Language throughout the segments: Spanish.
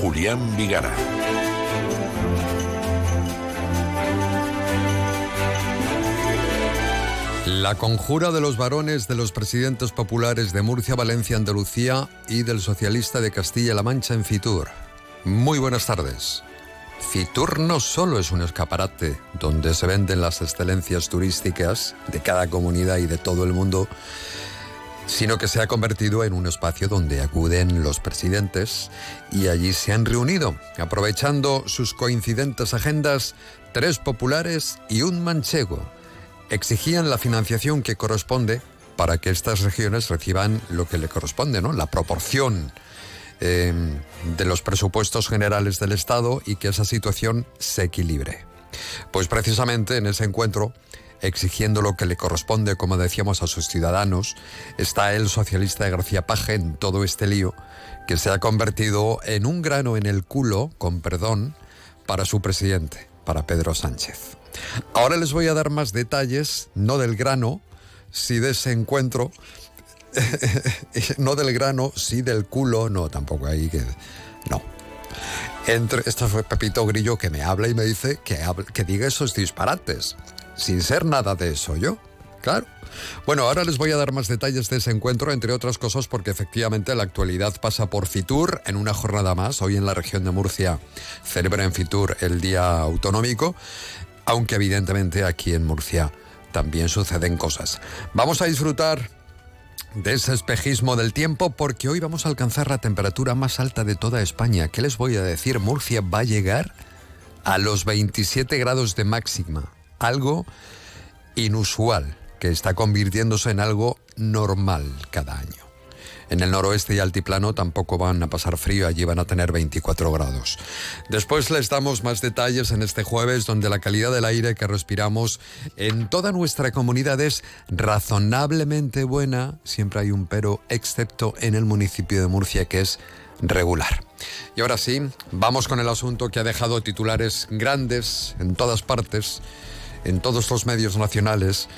Julián Vigara. La conjura de los varones de los presidentes populares de Murcia, Valencia, Andalucía y del socialista de Castilla-La Mancha en Fitur. Muy buenas tardes. Fitur no solo es un escaparate donde se venden las excelencias turísticas de cada comunidad y de todo el mundo, sino que se ha convertido en un espacio donde acuden los presidentes y allí se han reunido, aprovechando sus coincidentes agendas, tres populares y un manchego. Exigían la financiación que corresponde para que estas regiones reciban lo que le corresponde, ¿no? La proporción eh, de los presupuestos generales del Estado y que esa situación se equilibre. Pues precisamente en ese encuentro exigiendo lo que le corresponde, como decíamos, a sus ciudadanos, está el socialista de García Paje en todo este lío, que se ha convertido en un grano en el culo, con perdón, para su presidente, para Pedro Sánchez. Ahora les voy a dar más detalles, no del grano, sí de ese encuentro, no del grano, sí del culo, no, tampoco ahí que... No. Entre, esto fue Pepito Grillo que me habla y me dice que, que diga esos disparates sin ser nada de eso yo. Claro. Bueno, ahora les voy a dar más detalles de ese encuentro, entre otras cosas porque efectivamente la actualidad pasa por Fitur en una jornada más. Hoy en la región de Murcia celebra en Fitur el Día Autonómico, aunque evidentemente aquí en Murcia también suceden cosas. Vamos a disfrutar de ese espejismo del tiempo porque hoy vamos a alcanzar la temperatura más alta de toda España. ¿Qué les voy a decir? Murcia va a llegar a los 27 grados de máxima algo inusual que está convirtiéndose en algo normal cada año. En el noroeste y altiplano tampoco van a pasar frío, allí van a tener 24 grados. Después les damos más detalles en este jueves donde la calidad del aire que respiramos en toda nuestra comunidad es razonablemente buena, siempre hay un pero, excepto en el municipio de Murcia que es regular. Y ahora sí, vamos con el asunto que ha dejado titulares grandes en todas partes en todos los medios nacionales.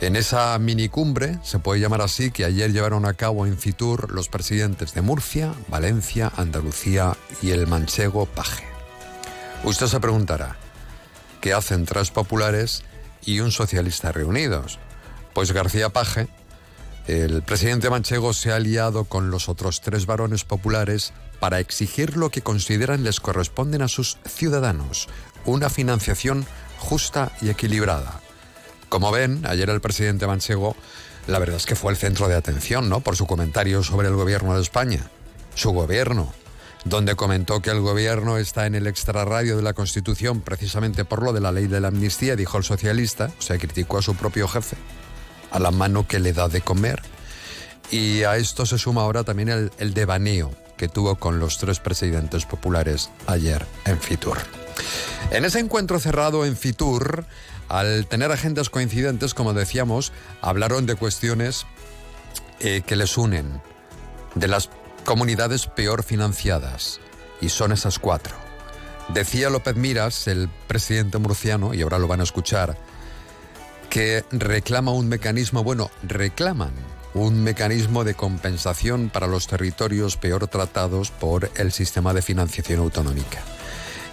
En esa minicumbre, se puede llamar así, que ayer llevaron a cabo en Fitur los presidentes de Murcia, Valencia, Andalucía y el manchego Paje. Usted se preguntará, ¿qué hacen tres populares y un socialista reunidos? Pues García Paje, el presidente manchego se ha aliado con los otros tres varones populares para exigir lo que consideran les corresponden a sus ciudadanos, una financiación justa y equilibrada. Como ven, ayer el presidente Manchego, la verdad es que fue el centro de atención, ¿no? Por su comentario sobre el gobierno de España. Su gobierno, donde comentó que el gobierno está en el extrarradio de la Constitución precisamente por lo de la ley de la amnistía, dijo el socialista, o sea, criticó a su propio jefe, a la mano que le da de comer. Y a esto se suma ahora también el, el devaneo que tuvo con los tres presidentes populares ayer en Fitur. En ese encuentro cerrado en Fitur, al tener agendas coincidentes, como decíamos, hablaron de cuestiones eh, que les unen, de las comunidades peor financiadas, y son esas cuatro. Decía López Miras, el presidente murciano, y ahora lo van a escuchar, que reclama un mecanismo, bueno, reclaman un mecanismo de compensación para los territorios peor tratados por el sistema de financiación autonómica.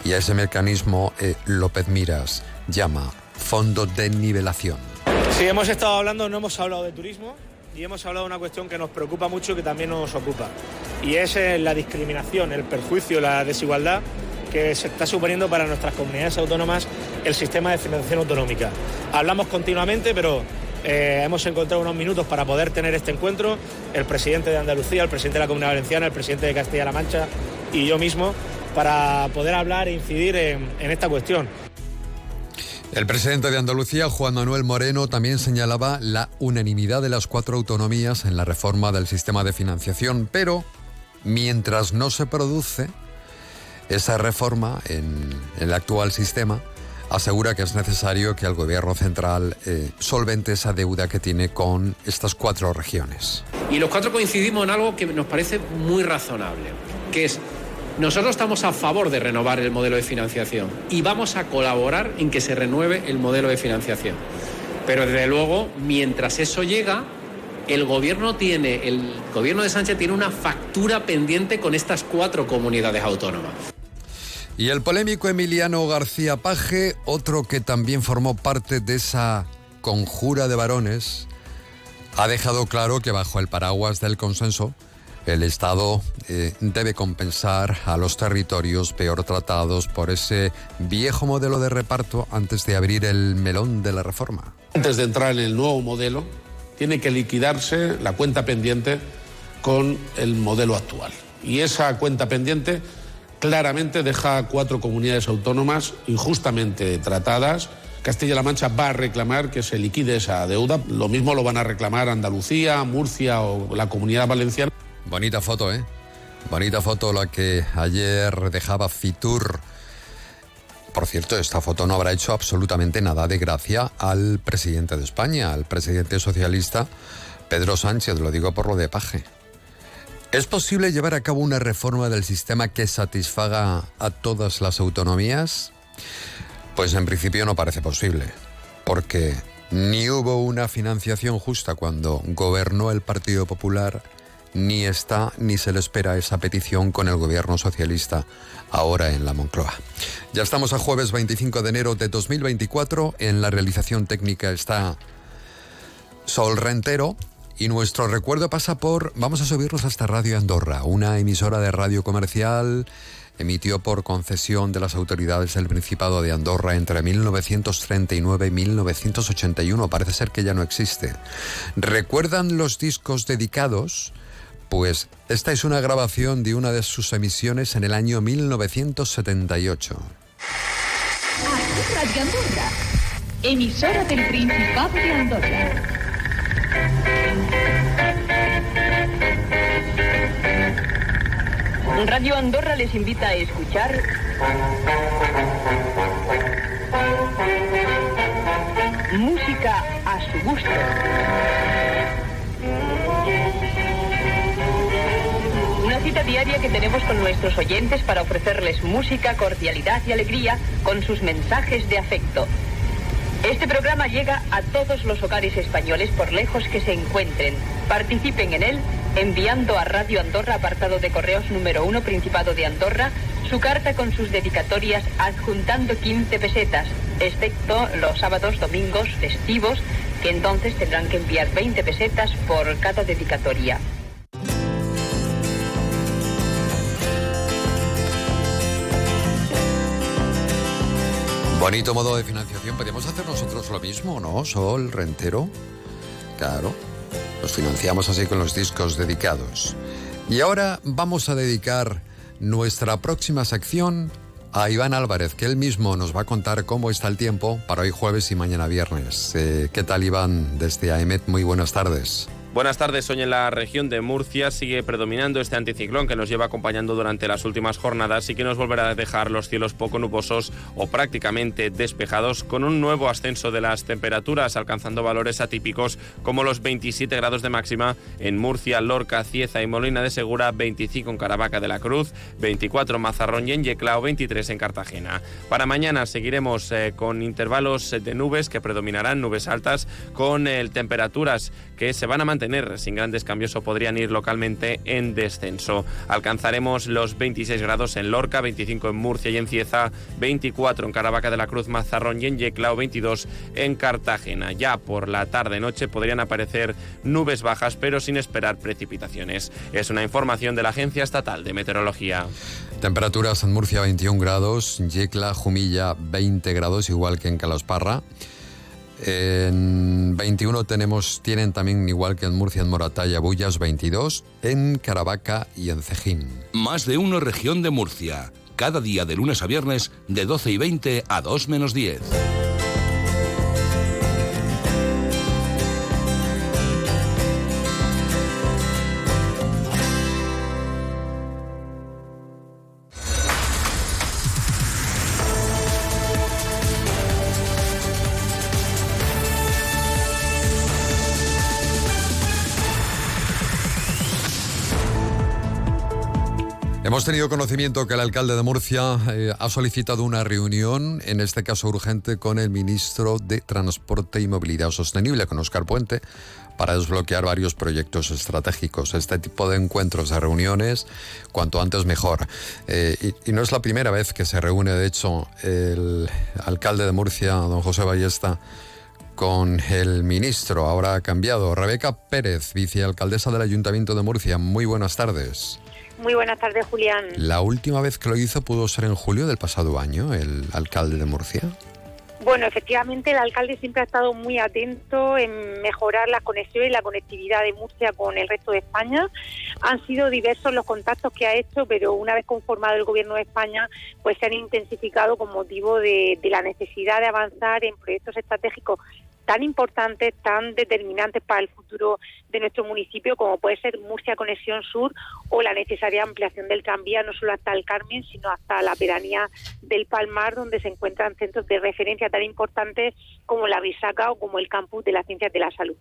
Y a ese mecanismo eh, López Miras llama Fondo de Nivelación. Sí, hemos estado hablando, no hemos hablado de turismo y hemos hablado de una cuestión que nos preocupa mucho y que también nos ocupa. Y es eh, la discriminación, el perjuicio, la desigualdad que se está suponiendo para nuestras comunidades autónomas el sistema de financiación autonómica. Hablamos continuamente, pero eh, hemos encontrado unos minutos para poder tener este encuentro. El presidente de Andalucía, el presidente de la Comunidad Valenciana, el presidente de Castilla-La Mancha y yo mismo para poder hablar e incidir en, esta cuestión. El presidente de Andalucía, Juan Manuel Moreno, también señalaba la unanimidad de las cuatro autonomías en la reforma del sistema de financiación, pero mientras no se produce, Esa reforma en, el actual sistema asegura que es necesario que el gobierno central eh, solvente esa deuda que tiene con estas cuatro regiones. Y los cuatro coincidimos en algo que nos parece muy razonable, que es nosotros estamos a favor de renovar el modelo de financiación y vamos a colaborar en que se renueve el modelo de financiación. Pero desde luego, mientras eso llega, el gobierno tiene, el gobierno de Sánchez tiene una factura pendiente con estas cuatro comunidades autónomas. Y el polémico Emiliano García Paje, otro que también formó parte de esa conjura de varones, ha dejado claro que bajo el paraguas del consenso, el Estado eh, debe compensar a los territorios peor tratados por ese viejo modelo de reparto antes de abrir el melón de la reforma. Antes de entrar en el nuevo modelo, tiene que liquidarse la cuenta pendiente con el modelo actual. Y esa cuenta pendiente claramente deja a cuatro comunidades autónomas injustamente tratadas. Castilla-La Mancha va a reclamar que se liquide esa deuda. Lo mismo lo van a reclamar Andalucía, Murcia o la Comunidad Valenciana. Bonita foto, ¿eh? Bonita foto la que ayer dejaba Fitur. Por cierto, esta foto no habrá hecho absolutamente nada de gracia al presidente de España, al presidente socialista Pedro Sánchez, lo digo por lo de Paje. ¿Es posible llevar a cabo una reforma del sistema que satisfaga a todas las autonomías? Pues en principio no parece posible, porque ni hubo una financiación justa cuando gobernó el Partido Popular, ni está ni se le espera esa petición con el gobierno socialista ahora en la Moncloa. Ya estamos a jueves 25 de enero de 2024. En la realización técnica está Sol Rentero. Y nuestro recuerdo pasa por, vamos a subirnos hasta Radio Andorra, una emisora de radio comercial emitió por concesión de las autoridades del Principado de Andorra entre 1939 y 1981. Parece ser que ya no existe. ¿Recuerdan los discos dedicados? Pues esta es una grabación de una de sus emisiones en el año 1978. Radio Andorra, emisora del Principado de Andorra. Radio Andorra les invita a escuchar música a su gusto. Diaria que tenemos con nuestros oyentes para ofrecerles música, cordialidad y alegría con sus mensajes de afecto. Este programa llega a todos los hogares españoles por lejos que se encuentren. Participen en él enviando a Radio Andorra, apartado de correos número 1, Principado de Andorra, su carta con sus dedicatorias adjuntando 15 pesetas, excepto los sábados, domingos, festivos, que entonces tendrán que enviar 20 pesetas por cada dedicatoria. Bonito modo de financiación. ¿Podemos hacer nosotros lo mismo, no? Sol, rentero. Claro. Nos financiamos así con los discos dedicados. Y ahora vamos a dedicar nuestra próxima sección a Iván Álvarez, que él mismo nos va a contar cómo está el tiempo para hoy jueves y mañana viernes. Eh, ¿Qué tal, Iván? Desde AEMET, muy buenas tardes. Buenas tardes. Hoy en la región de Murcia sigue predominando este anticiclón que nos lleva acompañando durante las últimas jornadas y que nos volverá a dejar los cielos poco nubosos o prácticamente despejados con un nuevo ascenso de las temperaturas alcanzando valores atípicos como los 27 grados de máxima en Murcia, Lorca, Cieza y Molina de Segura, 25 en Caravaca de la Cruz, 24 en Mazarrón y en Yeclao, 23 en Cartagena. Para mañana seguiremos eh, con intervalos de nubes que predominarán, nubes altas, con eh, temperaturas que se van a mantener tener sin grandes cambios o podrían ir localmente en descenso. Alcanzaremos los 26 grados en Lorca, 25 en Murcia y en Cieza, 24 en Caravaca de la Cruz, Mazarrón y en Yeclao, 22 en Cartagena. Ya por la tarde-noche podrían aparecer nubes bajas, pero sin esperar precipitaciones. Es una información de la Agencia Estatal de Meteorología. Temperaturas en Murcia 21 grados, Yecla, Jumilla 20 grados, igual que en Calasparra. En 21 tenemos, tienen también, igual que en Murcia, en Moratalla, Bullas 22, en Caravaca y en Cejín. Más de uno región de Murcia. Cada día de lunes a viernes de 12 y 20 a 2 menos 10. Hemos tenido conocimiento que el alcalde de Murcia eh, ha solicitado una reunión, en este caso urgente, con el ministro de Transporte y Movilidad Sostenible, con Oscar Puente, para desbloquear varios proyectos estratégicos. Este tipo de encuentros, de reuniones, cuanto antes mejor. Eh, y, y no es la primera vez que se reúne, de hecho, el alcalde de Murcia, don José Ballesta, con el ministro. Ahora ha cambiado. Rebeca Pérez, vicealcaldesa del Ayuntamiento de Murcia. Muy buenas tardes. Muy buenas tardes, Julián. La última vez que lo hizo pudo ser en julio del pasado año, el alcalde de Murcia. Bueno, efectivamente, el alcalde siempre ha estado muy atento en mejorar la conexión y la conectividad de Murcia con el resto de España. Han sido diversos los contactos que ha hecho, pero una vez conformado el Gobierno de España, pues se han intensificado con motivo de, de la necesidad de avanzar en proyectos estratégicos tan importantes, tan determinantes para el futuro de nuestro municipio, como puede ser Murcia Conexión Sur o la necesaria ampliación del tranvía, no solo hasta el Carmen, sino hasta la pedanía del Palmar, donde se encuentran centros de referencia tan importantes como la Risaca o como el Campus de las Ciencias de la Salud.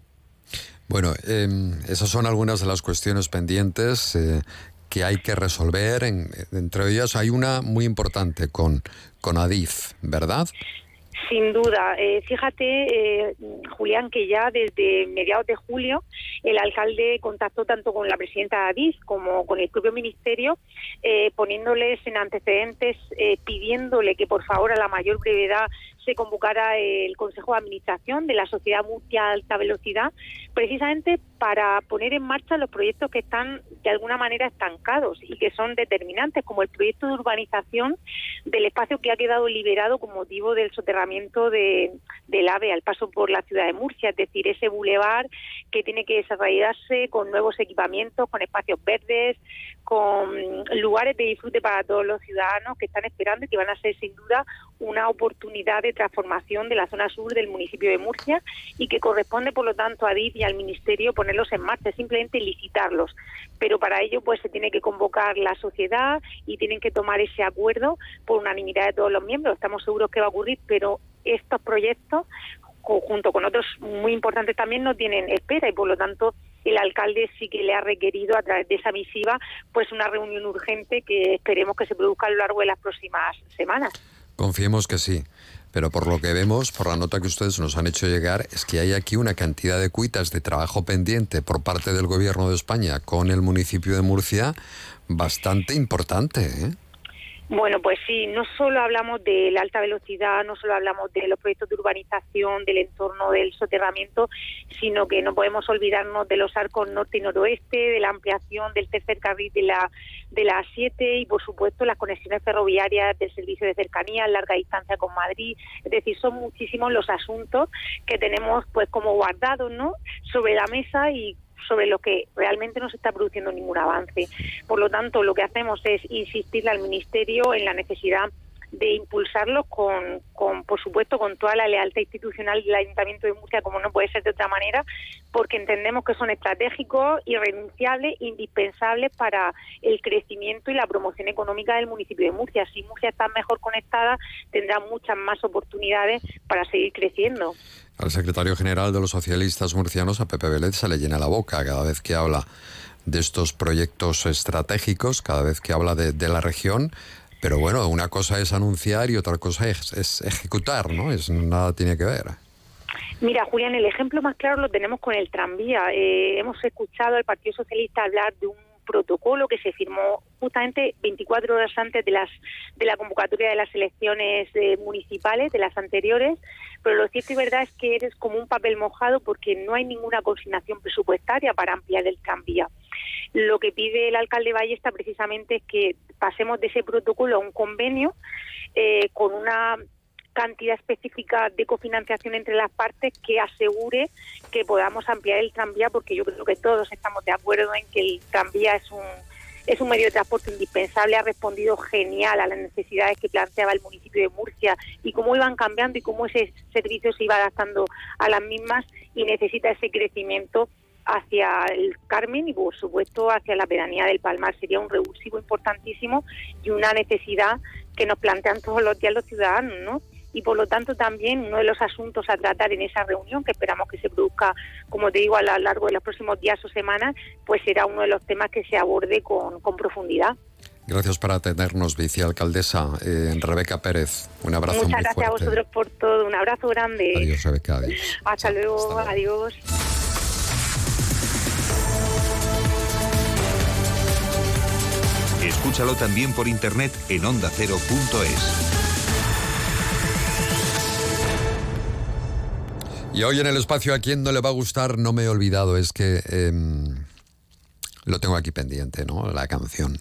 Bueno, eh, esas son algunas de las cuestiones pendientes eh, que hay que resolver. En, entre ellas hay una muy importante con, con Adif, ¿verdad? Sin duda. Eh, fíjate, eh, Julián, que ya desde mediados de julio el alcalde contactó tanto con la presidenta de Adif como con el propio ministerio, eh, poniéndoles en antecedentes, eh, pidiéndole que por favor a la mayor brevedad se convocara el Consejo de Administración de la Sociedad Murcia Alta Velocidad, precisamente para poner en marcha los proyectos que están de alguna manera estancados y que son determinantes, como el proyecto de urbanización del espacio que ha quedado liberado con motivo del soterramiento de, del AVE al paso por la ciudad de Murcia, es decir, ese bulevar que tiene que desarrollarse con nuevos equipamientos, con espacios verdes, con lugares de disfrute para todos los ciudadanos que están esperando y que van a ser sin duda una oportunidad de transformación de la zona sur del municipio de Murcia y que corresponde por lo tanto a DIF y al ministerio ponerlos en marcha, simplemente licitarlos. Pero para ello pues se tiene que convocar la sociedad y tienen que tomar ese acuerdo por unanimidad de todos los miembros. Estamos seguros que va a ocurrir, pero estos proyectos junto con otros muy importantes también no tienen espera y por lo tanto el alcalde sí que le ha requerido a través de esa misiva pues una reunión urgente que esperemos que se produzca a lo largo de las próximas semanas. Confiemos que sí. Pero por lo que vemos, por la nota que ustedes nos han hecho llegar, es que hay aquí una cantidad de cuitas de trabajo pendiente por parte del Gobierno de España con el municipio de Murcia bastante importante. ¿eh? Bueno, pues sí, no solo hablamos de la alta velocidad, no solo hablamos de los proyectos de urbanización, del entorno del soterramiento, sino que no podemos olvidarnos de los arcos norte y noroeste, de la ampliación del tercer carril de la de la 7 y por supuesto las conexiones ferroviarias del servicio de cercanía, larga distancia con Madrid, es decir, son muchísimos los asuntos que tenemos pues como guardados, ¿no? sobre la mesa y sobre lo que realmente no se está produciendo ningún avance. Por lo tanto, lo que hacemos es insistirle al Ministerio en la necesidad de impulsarlos con, con, por supuesto, con toda la lealtad institucional del Ayuntamiento de Murcia, como no puede ser de otra manera, porque entendemos que son estratégicos, irrenunciables, indispensables para el crecimiento y la promoción económica del municipio de Murcia. Si Murcia está mejor conectada, tendrá muchas más oportunidades para seguir creciendo. Al secretario general de los socialistas murcianos, a Pepe Vélez, se le llena la boca cada vez que habla de estos proyectos estratégicos, cada vez que habla de, de la región. Pero bueno, una cosa es anunciar y otra cosa es, ejecutar, ¿no? Es, nada tiene que ver. Mira, Julián, el ejemplo más claro lo tenemos con el tranvía. Eh, hemos escuchado al Partido Socialista hablar de un protocolo que se firmó justamente 24 horas antes de las de la convocatoria de las elecciones eh, municipales de las anteriores, pero lo cierto y verdad es que eres como un papel mojado porque no hay ninguna consignación presupuestaria para ampliar el tranvía. Lo que pide el alcalde Ballesta precisamente es que pasemos de ese protocolo a un convenio eh, con una cantidad específica de cofinanciación entre las partes que asegure que podamos ampliar el tranvía, porque yo creo que todos estamos de acuerdo en que el tranvía es un es un medio de transporte indispensable, ha respondido genial a las necesidades que planteaba el municipio de Murcia y cómo iban cambiando y cómo ese servicio se iba adaptando a las mismas y necesita ese crecimiento hacia el Carmen y por supuesto hacia la pedanía del Palmar. Sería un revulsivo importantísimo y una necesidad que nos plantean todos los días los ciudadanos, ¿no? Y por lo tanto también uno de los asuntos a tratar en esa reunión, que esperamos que se produzca, como te digo, a lo largo de los próximos días o semanas, pues será uno de los temas que se aborde con, con profundidad. Gracias por atendernos, vicealcaldesa eh, Rebeca Pérez. Un abrazo Muchas muy gracias fuerte. a vosotros por todo. Un abrazo grande. Adiós, Rebeca. Adiós. Hasta luego. Adiós. Escúchalo también por internet en ondacero.es. Y hoy en el espacio a quien no le va a gustar, no me he olvidado, es que em, lo tengo aquí pendiente, ¿no? La canción.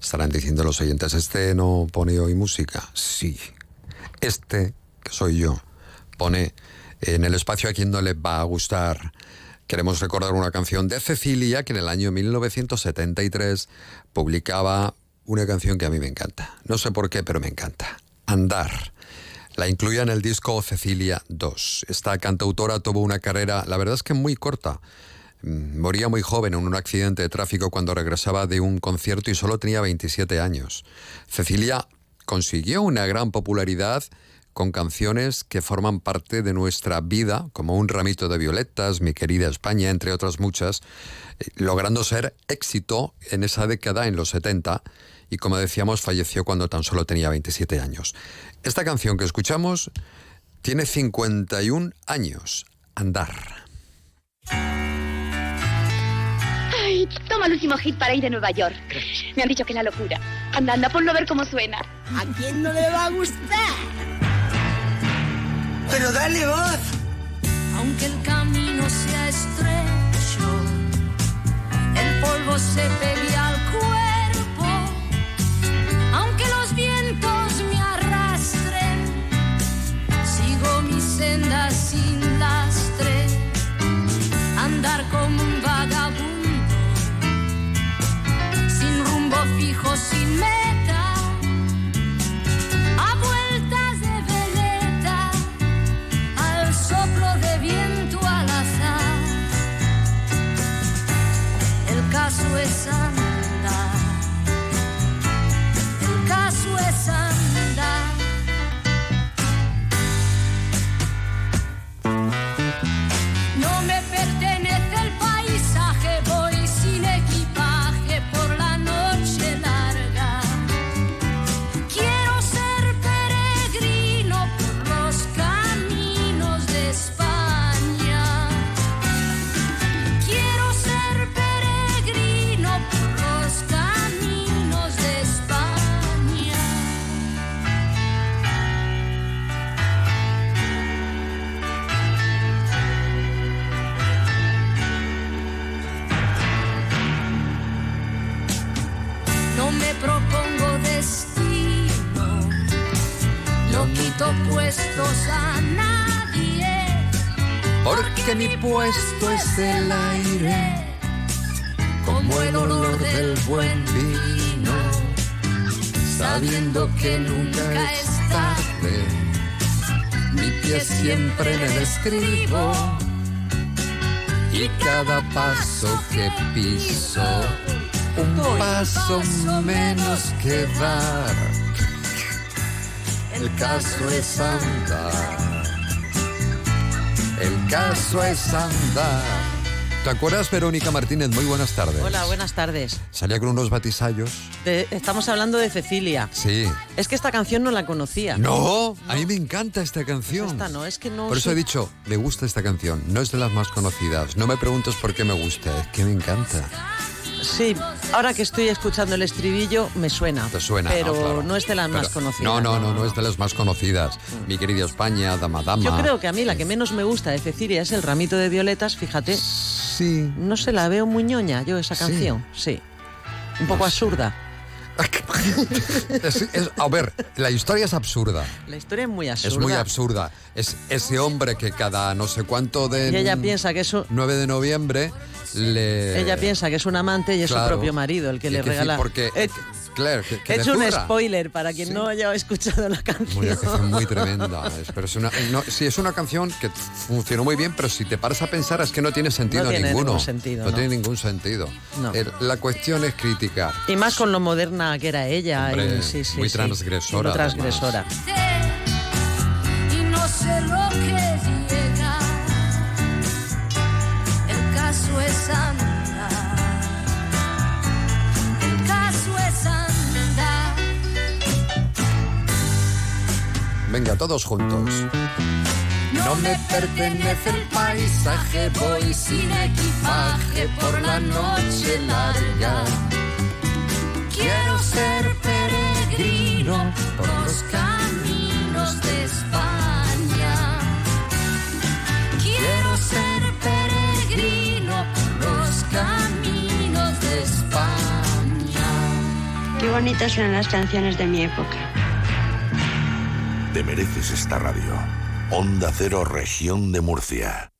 Estarán diciendo los oyentes, este no pone hoy música. Sí, este, que soy yo, pone en el espacio a quien no le va a gustar. Queremos recordar una canción de Cecilia que en el año 1973 publicaba una canción que a mí me encanta. No sé por qué, pero me encanta. Andar. La incluía en el disco Cecilia 2. Esta cantautora tuvo una carrera, la verdad es que muy corta. Mm, Moría muy joven en un accidente de tráfico cuando regresaba de un concierto y solo tenía 27 años. Cecilia consiguió una gran popularidad con canciones que forman parte de nuestra vida, como Un ramito de violetas, Mi querida España, entre otras muchas, eh, logrando ser éxito en esa década, en los 70, y como decíamos, falleció cuando tan solo tenía 27 años. Esta canción que escuchamos tiene 51 años, Andar. Ay, toma el último hit para ir a Nueva York. Me han dicho que es la locura. Anda, anda, ponlo a ver cómo suena. ¿A quién no le va a gustar? Pero dale voz. Aunque el camino sea estrecho, el polvo se pegue al cuerpo. Senda sin lastre. Andar como un vagabundo, sin rumbo fijo, sin meta. A vueltas de veleta, al soplo de viento al azar. El caso es el aire, como el olor del buen vino, sabiendo que nunca es tarde. Mi pie siempre en el escribo y cada paso que piso, un paso menos que dar. El caso es andar. El caso es andar. ¿Te acuerdas, Verónica Martínez? Muy buenas tardes. Hola, buenas tardes. Salía con unos batisallos. De- estamos hablando de Cecilia. Sí. Es que esta canción no la conocía. No, a mí me encanta esta canción. Esta no, es que no. Por eso he dicho, me gusta esta canción. No es de las más conocidas. No me preguntes por qué me gusta, es que me encanta. Sí, ahora que estoy escuchando el estribillo me suena. Te suena, Pero ¿no? Claro. no es de las más conocidas. No, no, no, no es de las más conocidas. Mi querida España, Dama Dama. Yo creo que a mí la que menos me gusta de Cecilia es el ramito de violetas, fíjate. Sí. No se la veo muy ñoña yo esa canción, sí. Un poco absurda. Es- es- a ver, la historia es absurda. La historia es muy absurda. Es muy absurda. Es ese hombre que cada no sé cuánto de... Y ella piensa que eso 9 de noviembre le... Ella piensa que es un amante y es Claro. su propio marido el que le que regala. porque- He, Claro, que, que hecho un zurra. spoiler para quien no haya escuchado la canción. Muy, una canción muy tremenda. es- Pero es una, no, sí, es una canción que funcionó muy bien, pero si te paras a pensar es que no tiene sentido No tiene ninguno. ningún sentido, no, no. tiene ningún sentido. No. El- la cuestión es criticar. Y más con lo moderna que era ella. Hombre, y, sí, sí, muy sí. transgresora, Muy transgresora. y no sé lo que llega. El caso es Venga, todos juntos. No me pertenece el paisaje, voy sin equipaje por la noche larga. Quiero ser peregrino por los caminos de España. Quiero ser peregrino por los caminos de España. Qué bonitas son las canciones de mi época. Te mereces esta radio. Onda Cero, región de Murcia.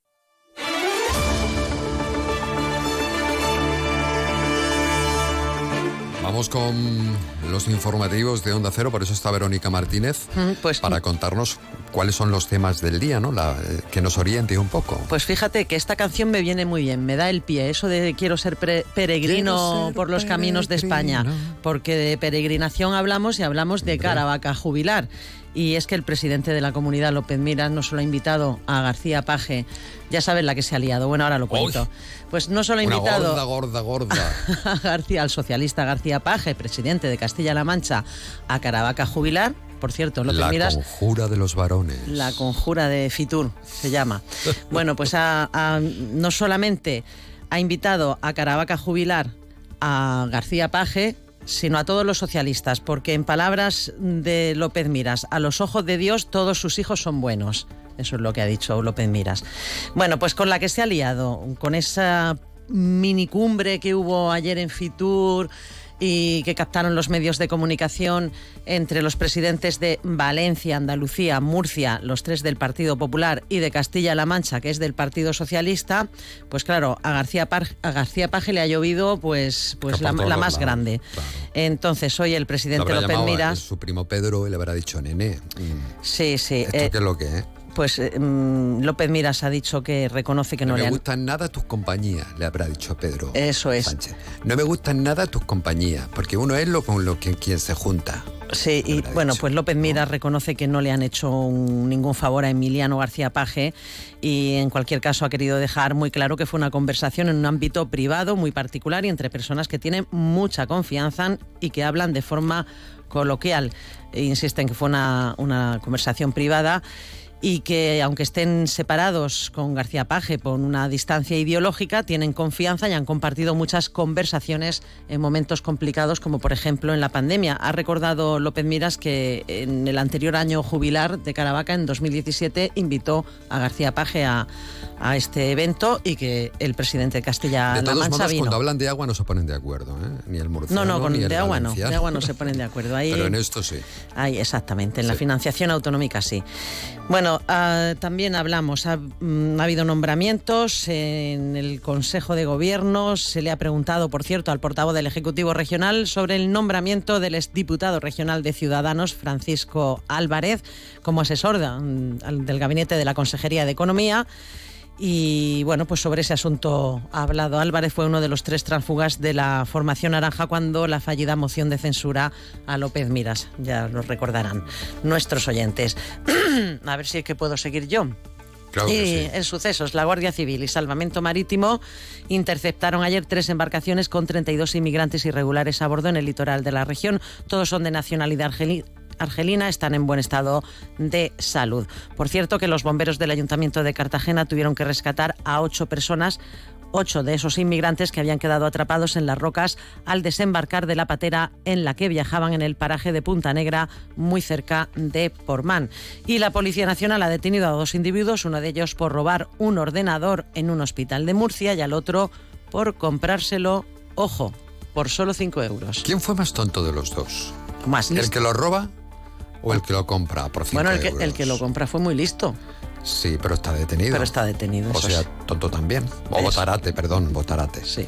Vamos con los informativos de Onda Cero, por eso está Verónica Martínez, Mm, Pues, para contarnos cuáles son los temas del día, ¿no? La- eh, que nos oriente un poco. pues fíjate que esta canción me viene muy bien, me da el pie, eso de quiero ser pre- peregrino Quiero ser por los caminos de España, porque de peregrinación hablamos y hablamos de Caravaca jubilar. Y es que el presidente de la comunidad, López Miras, no solo ha invitado a García Paje, ya sabes la que se ha liado, bueno, ahora lo cuento. Pues no solo ha Una invitado gorda, gorda, gorda. a García, al socialista García Paje, presidente de Castilla-La Mancha, a Caravaca jubilar. Por cierto, López La Miras conjura de los varones. la conjura de Fitur se llama. Bueno, pues no solamente ha invitado a Caravaca jubilar a García Paje, sino a todos los socialistas, porque en palabras de López Miras, a los ojos de Dios todos sus hijos son buenos. Eso es lo que ha dicho López Miras. Bueno, pues con la que se ha liado, con esa minicumbre que hubo ayer en Fitur y que captaron los medios de comunicación entre los presidentes de Valencia, Andalucía, Murcia, los tres del Partido Popular y de Castilla-La Mancha, que es del Partido Socialista, pues claro, a García, a García Paje le ha llovido pues, pues la, la más lados, grande. Entonces hoy el presidente López Miras... su primo Pedro y le habrá dicho, nene, mm, Sí, sí. ¿esto eh, qué es lo que es? Pues eh, mm, López Miras ha dicho que reconoce que no, No le me han... gustan nada tus compañías, le habrá dicho Pedro. Eso es. Sánchez. No me gustan nada tus compañías, porque uno es lo con lo que quien se junta. Sí, y bueno, pues López Miras reconoce que no le han hecho un- ningún favor a Emiliano García Paje y en cualquier caso ha querido dejar muy claro que fue una conversación en un ámbito privado muy particular y entre personas que tienen mucha confianza y que hablan de forma coloquial. E insisten que fue una, una conversación privada y que aunque estén separados con García Paje por una distancia ideológica, tienen confianza y han compartido muchas conversaciones en momentos complicados, como por ejemplo en la pandemia. Ha recordado López Miras que en el anterior año jubilar de Caravaca, en 2017, invitó a García Paje a, a este evento y que el presidente de De Castilla-La todos Mancha modos, vino. cuando hablan de agua no se ponen de acuerdo, ¿eh? Ni el murciano, No, no, con ni el de agua no, de agua no se ponen de acuerdo. Ahí, Pero en esto sí. Ahí, exactamente, en la financiación autonómica sí. Bueno, ah, también hablamos, ha, mm, ha habido nombramientos en el Consejo de Gobierno, se le ha preguntado, por cierto, al portavoz del Ejecutivo Regional sobre el nombramiento del exdiputado regional de Ciudadanos, Francisco Álvarez, como asesor mm, del gabinete de la Consejería de Economía. Y bueno, pues sobre ese asunto ha hablado Álvarez, fue uno de los tres tránsfugas de la formación naranja cuando la fallida moción de censura a López Miras, ya lo recordarán nuestros oyentes. a ver si es que puedo seguir yo. Claro y sí. en sucesos, la Guardia Civil y Salvamento Marítimo interceptaron ayer tres embarcaciones con 32 inmigrantes irregulares a bordo en el litoral de la región. Todos son de nacionalidad argelina, están en buen estado de salud. Por cierto, que los bomberos del Ayuntamiento de Cartagena tuvieron que rescatar a ocho personas ocho de esos inmigrantes que habían quedado atrapados en las rocas al desembarcar de la patera en la que viajaban en el paraje de Punta Negra, muy cerca de Portmán. Y la Policía Nacional ha detenido a dos individuos, uno de ellos por robar un ordenador en un hospital de Murcia y al otro por comprárselo, ojo, por solo 5 euros. ¿Quién fue más tonto de los dos? Más ¿El listo. que lo roba o el que lo compra por Bueno, el que, euros? el que lo compra fue muy listo. Sí, pero está detenido. Pero está detenido, O sea, sí. tonto también. O Eso. botarate, perdón, botarate. Sí.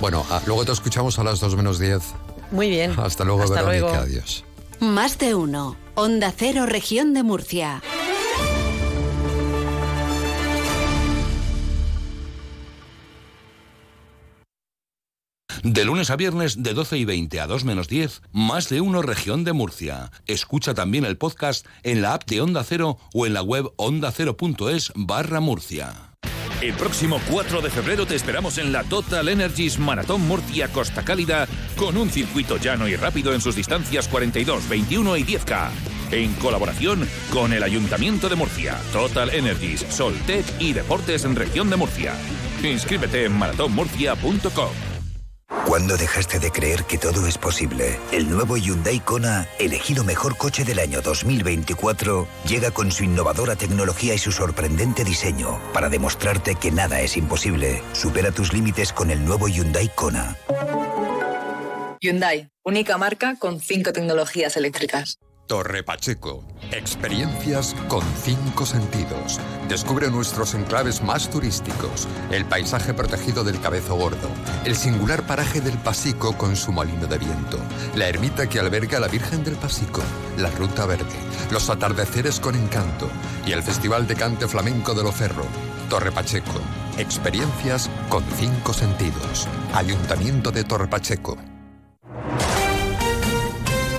Bueno, ah, luego te escuchamos a las 2 menos 10. Muy bien. Hasta luego, Hasta Verónica. luego. Adiós. Más de uno. Onda Cero, región de Murcia. De lunes a viernes de 12 y 20 a 2 menos 10, más de uno región de Murcia. Escucha también el podcast en la app de Onda Cero o en la web ondacero.es barra Murcia. El próximo 4 de febrero te esperamos en la Total Energies Maratón Murcia Costa Cálida con un circuito llano y rápido en sus distancias 42, 21 y 10K. en colaboración con el Ayuntamiento de Murcia, Total Energies, Soltec y Deportes en Región de Murcia. Inscríbete en maratonmurcia.com. ¿Cuándo dejaste de creer que todo es posible? El nuevo Hyundai Kona, elegido mejor coche del año 2024, llega con su innovadora tecnología y su sorprendente diseño para demostrarte que nada es imposible. Supera tus límites con el nuevo Hyundai Kona. Hyundai, única marca con cinco tecnologías eléctricas. Torre Pacheco. Experiencias con cinco sentidos. Descubre nuestros enclaves más turísticos. El paisaje protegido del Cabezo Gordo. El singular paraje del Pasico con su molino de viento. La ermita que alberga a la Virgen del Pasico. La Ruta Verde. Los atardeceres con encanto. Y el Festival de Cante Flamenco de Loferro. Torre Pacheco. Experiencias con cinco sentidos. Ayuntamiento de Torre Pacheco.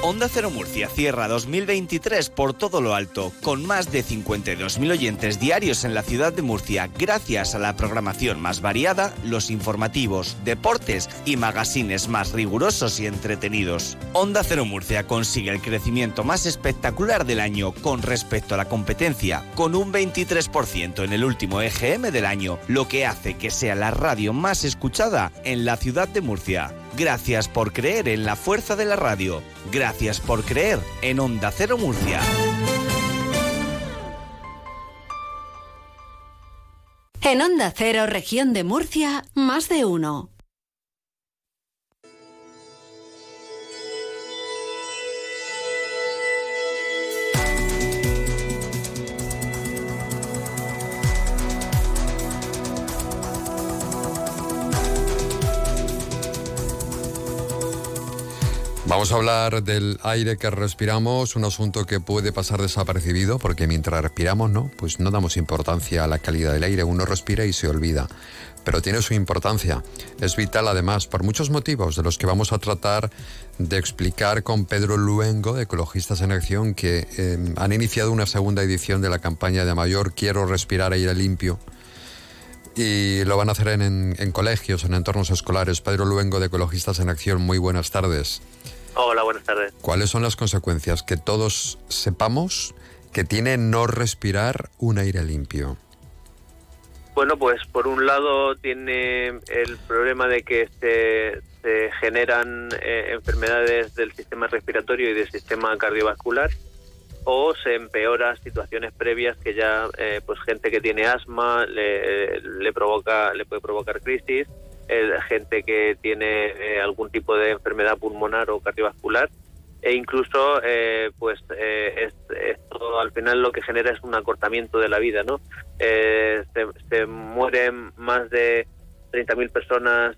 Onda Cero Murcia cierra 2023 por todo lo alto, con más de 52.000 oyentes diarios en la ciudad de Murcia, gracias a la programación más variada, los informativos, deportes y magazines más rigurosos y entretenidos. Onda Cero Murcia consigue el crecimiento más espectacular del año con respecto a la competencia, con un 23% en el último EGM del año, lo que hace que sea la radio más escuchada en la ciudad de Murcia. Gracias por creer en la fuerza de la radio. Gracias por creer en Onda Cero Murcia. En Onda Cero, región de Murcia, más de uno. Vamos a hablar del aire que respiramos, un asunto que puede pasar desapercibido porque mientras respiramos, ¿no? Pues no damos importancia a la calidad del aire, uno respira y se olvida. Pero tiene su importancia. Es vital además por muchos motivos de los que vamos a tratar de explicar con Pedro Luengo de Ecologistas en Acción que eh, han iniciado una segunda edición de la campaña de Mayor Quiero respirar aire limpio y lo van a hacer en, colegios, en entornos escolares. Pedro Luengo de Ecologistas en Acción, muy buenas tardes. Hola, buenas tardes. ¿Cuáles son las consecuencias? Que todos sepamos que tiene no respirar un aire limpio. Bueno, pues por un lado tiene el problema de que se, se generan eh, enfermedades del sistema respiratorio y del sistema cardiovascular o se empeora situaciones previas que ya eh, pues gente que tiene asma le, le provoca le puede provocar crisis eh, gente que tiene eh, algún tipo de enfermedad pulmonar o cardiovascular e incluso eh, pues esto al final lo que genera es un acortamiento de la vida no se, se, mueren más de 30.000 personas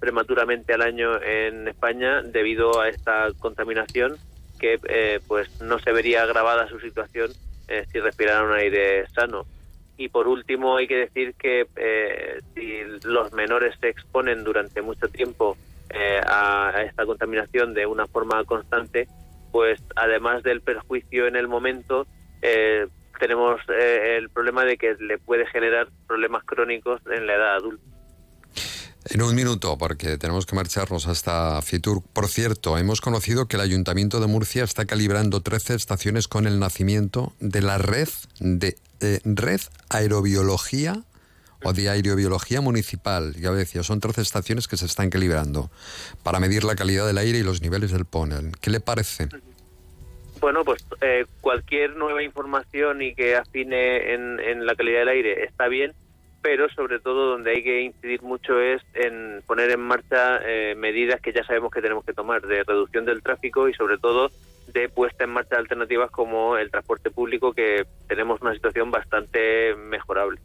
prematuramente al año en España debido a esta contaminación que pues no se vería agravada su situación si respiraran un aire sano y por último, hay que decir que eh, si los menores se exponen durante mucho tiempo eh, a, esta contaminación de una forma constante, pues además del perjuicio en el momento, eh, tenemos el problema de que le puede generar problemas crónicos en la edad adulta. En un minuto, porque tenemos que marcharnos hasta Fitur. Por cierto, hemos conocido que el Ayuntamiento de Murcia está calibrando 13 estaciones con el nacimiento de la red de eh, red aerobiología o de aerobiología municipal. Ya decía, son 13 estaciones que se están calibrando para medir la calidad del aire y los niveles del polen. ¿Qué le parece? Bueno, pues eh, cualquier nueva información y que afine en, la calidad del aire está bien, pero sobre todo donde hay que incidir mucho es en poner en marcha eh, medidas que ya sabemos que tenemos que tomar de reducción del tráfico y sobre todo de puesta en marcha de alternativas como el transporte público, que tenemos una situación bastante mejorable.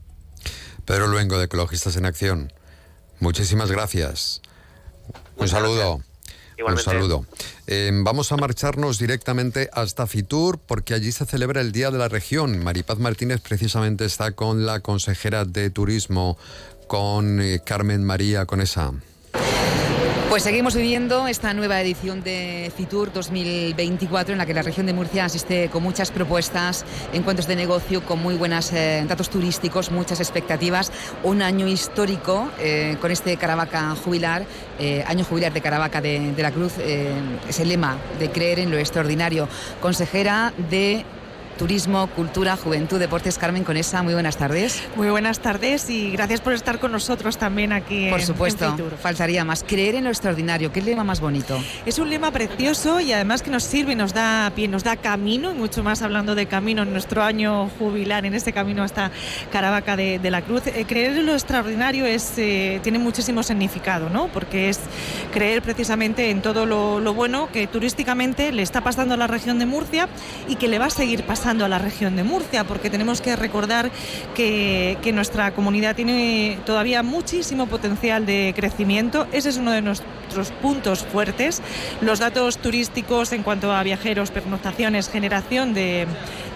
Pedro Luengo, de Ecologistas en Acción, muchísimas gracias. Un saludo. Un saludo. Eh, vamos a marcharnos directamente hasta Fitur porque allí se celebra el Día de la Región. Maripaz Martínez precisamente está con la consejera de Turismo, con eh, Carmen María Conesa. Pues seguimos viviendo esta nueva edición de Fitur 2024 en la que la región de Murcia asiste con muchas propuestas, encuentros de negocio, con muy buenos eh, datos turísticos, muchas expectativas. Un año histórico eh, con este Caravaca jubilar, eh, año jubilar de Caravaca de, de la Cruz, es el lema de creer en lo extraordinario. Consejera de Turismo, Cultura, Juventud, Deportes. Carmen Conesa, muy buenas tardes. Muy buenas tardes y gracias por estar con nosotros también aquí Por supuesto, faltaría más. Creer en lo extraordinario, ¿qué lema más bonito? Es un lema precioso y además que nos sirve y nos da pie, nos da camino, y mucho más hablando de camino en nuestro año jubilar, en este camino hasta Caravaca de, la Cruz. Eh, creer en lo extraordinario es, eh, tiene muchísimo significado, ¿no? Porque es creer precisamente en todo lo, lo bueno que turísticamente le está pasando a la región de Murcia y que le va a seguir pasando a la región de Murcia, porque tenemos que recordar que, nuestra comunidad tiene todavía muchísimo potencial de crecimiento. Ese es uno de nuestros puntos fuertes. Los datos turísticos en cuanto a viajeros, pernoctaciones, generación de,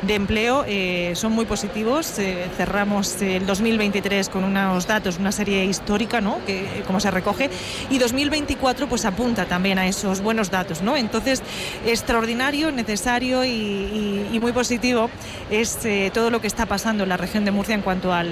empleo eh, son muy positivos. Eh, cerramos el 2023 con unos datos, una serie histórica, ¿no? Que como se recoge, y 2024 pues apunta también a esos buenos datos, ¿no? Entonces, extraordinario, necesario y muy positivo es eh, todo lo que está pasando en la región de Murcia en cuanto al,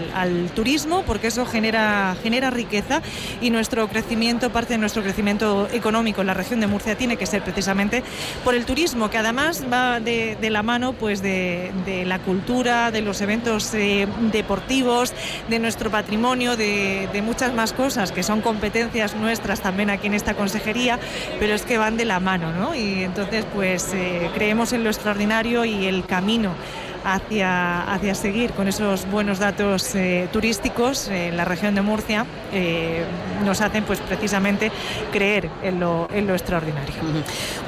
turismo, porque eso genera, genera riqueza y nuestro crecimiento, parte de nuestro crecimiento económico en la región de Murcia tiene que ser precisamente por el turismo, que además va de, la mano pues de, la cultura, de los eventos eh, deportivos, de nuestro patrimonio, de, muchas más cosas que son competencias nuestras también aquí en esta consejería, pero es que van de la mano, ¿no? Y entonces pues eh, creemos en lo extraordinario y el camino hacia, hacia seguir con esos buenos datos eh, turísticos en la región de Murcia eh, nos hacen pues precisamente creer en lo, en lo extraordinario.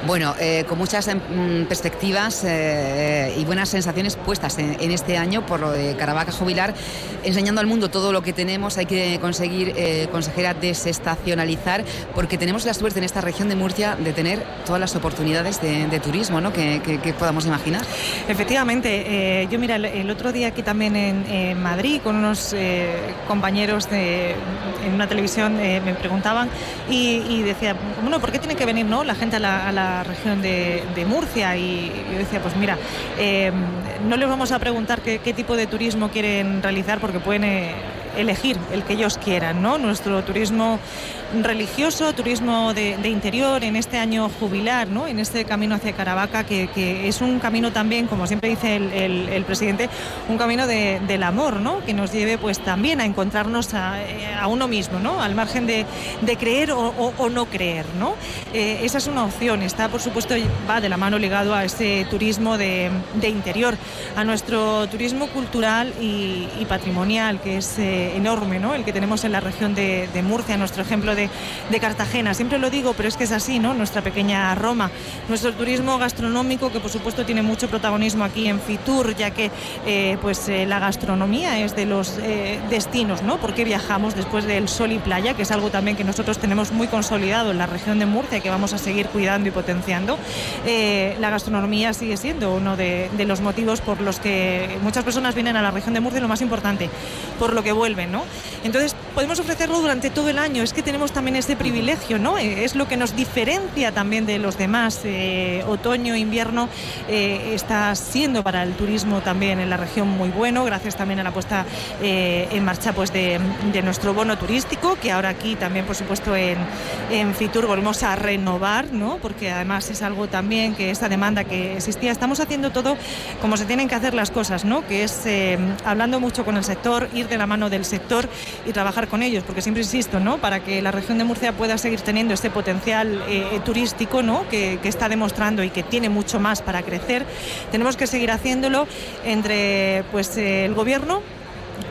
Bueno, eh, con muchas em, perspectivas y buenas sensaciones puestas en, este año por lo de Caravaca Jubilar, enseñando al mundo todo lo que tenemos, hay que conseguir, consejera, desestacionalizar, porque tenemos la suerte en esta región de Murcia de tener todas las oportunidades de, turismo ¿no? que, que podamos imaginar. Efectivamente, eh, yo mira, el, otro día aquí también en, Madrid con unos eh, compañeros de, en una televisión eh, me preguntaban y, decía, bueno, ¿por qué tiene que venir no, la gente a la, región de, Murcia? Y yo decía, pues mira, no les vamos a preguntar qué, tipo de turismo quieren realizar porque pueden elegir el que ellos quieran, ¿no? Nuestro turismo religioso, turismo de, interior, en este año jubilar, ¿no? En este camino hacia Caravaca, que, es un camino también, como siempre dice el, presidente, un camino del amor, ¿no? Que nos lleve pues también a encontrarnos a, uno mismo, ¿no? Al margen de, creer o, no creer, ¿no? Eh, esa es una opción, está por supuesto, va de la mano ligado a ese turismo de, interior, a nuestro turismo cultural y, patrimonial, que es eh, enorme, ¿no? El que tenemos en la región de, Murcia, nuestro ejemplo de, Cartagena. Siempre lo digo, pero es que es así, ¿no? Nuestra pequeña Roma. Nuestro turismo gastronómico, que por supuesto tiene mucho protagonismo aquí en Fitur, ya que eh, pues eh, la gastronomía es de los destinos, ¿no? Porque viajamos después del sol y playa, que es algo también que nosotros tenemos muy consolidado en la región de Murcia y que vamos a seguir cuidando y potenciando. la gastronomía sigue siendo uno de, los motivos por los que muchas personas vienen a la región de Murcia, lo más importante, por lo que vuelven, Entonces podemos ofrecerlo durante todo el año, es que tenemos también ese privilegio, ¿no? Eh, es lo que nos diferencia también de los demás. Eh, otoño, invierno eh, está siendo para el turismo también en la región muy bueno, gracias también a la puesta en marcha pues de, nuestro bono turístico, que ahora aquí también, por supuesto, en, en Fitur volvemos a renovar, ¿no? Porque además es algo también que esta demanda que existía, estamos haciendo todo como se tienen que hacer las cosas, ¿no? Que es hablando mucho con el sector, ir de la mano del sector y trabajar con ellos, porque siempre insisto, ¿no? Para que la región de Murcia pueda seguir teniendo este potencial eh, turístico, ¿no? Que, está demostrando y que tiene mucho más para crecer, tenemos que seguir haciéndolo entre pues el gobierno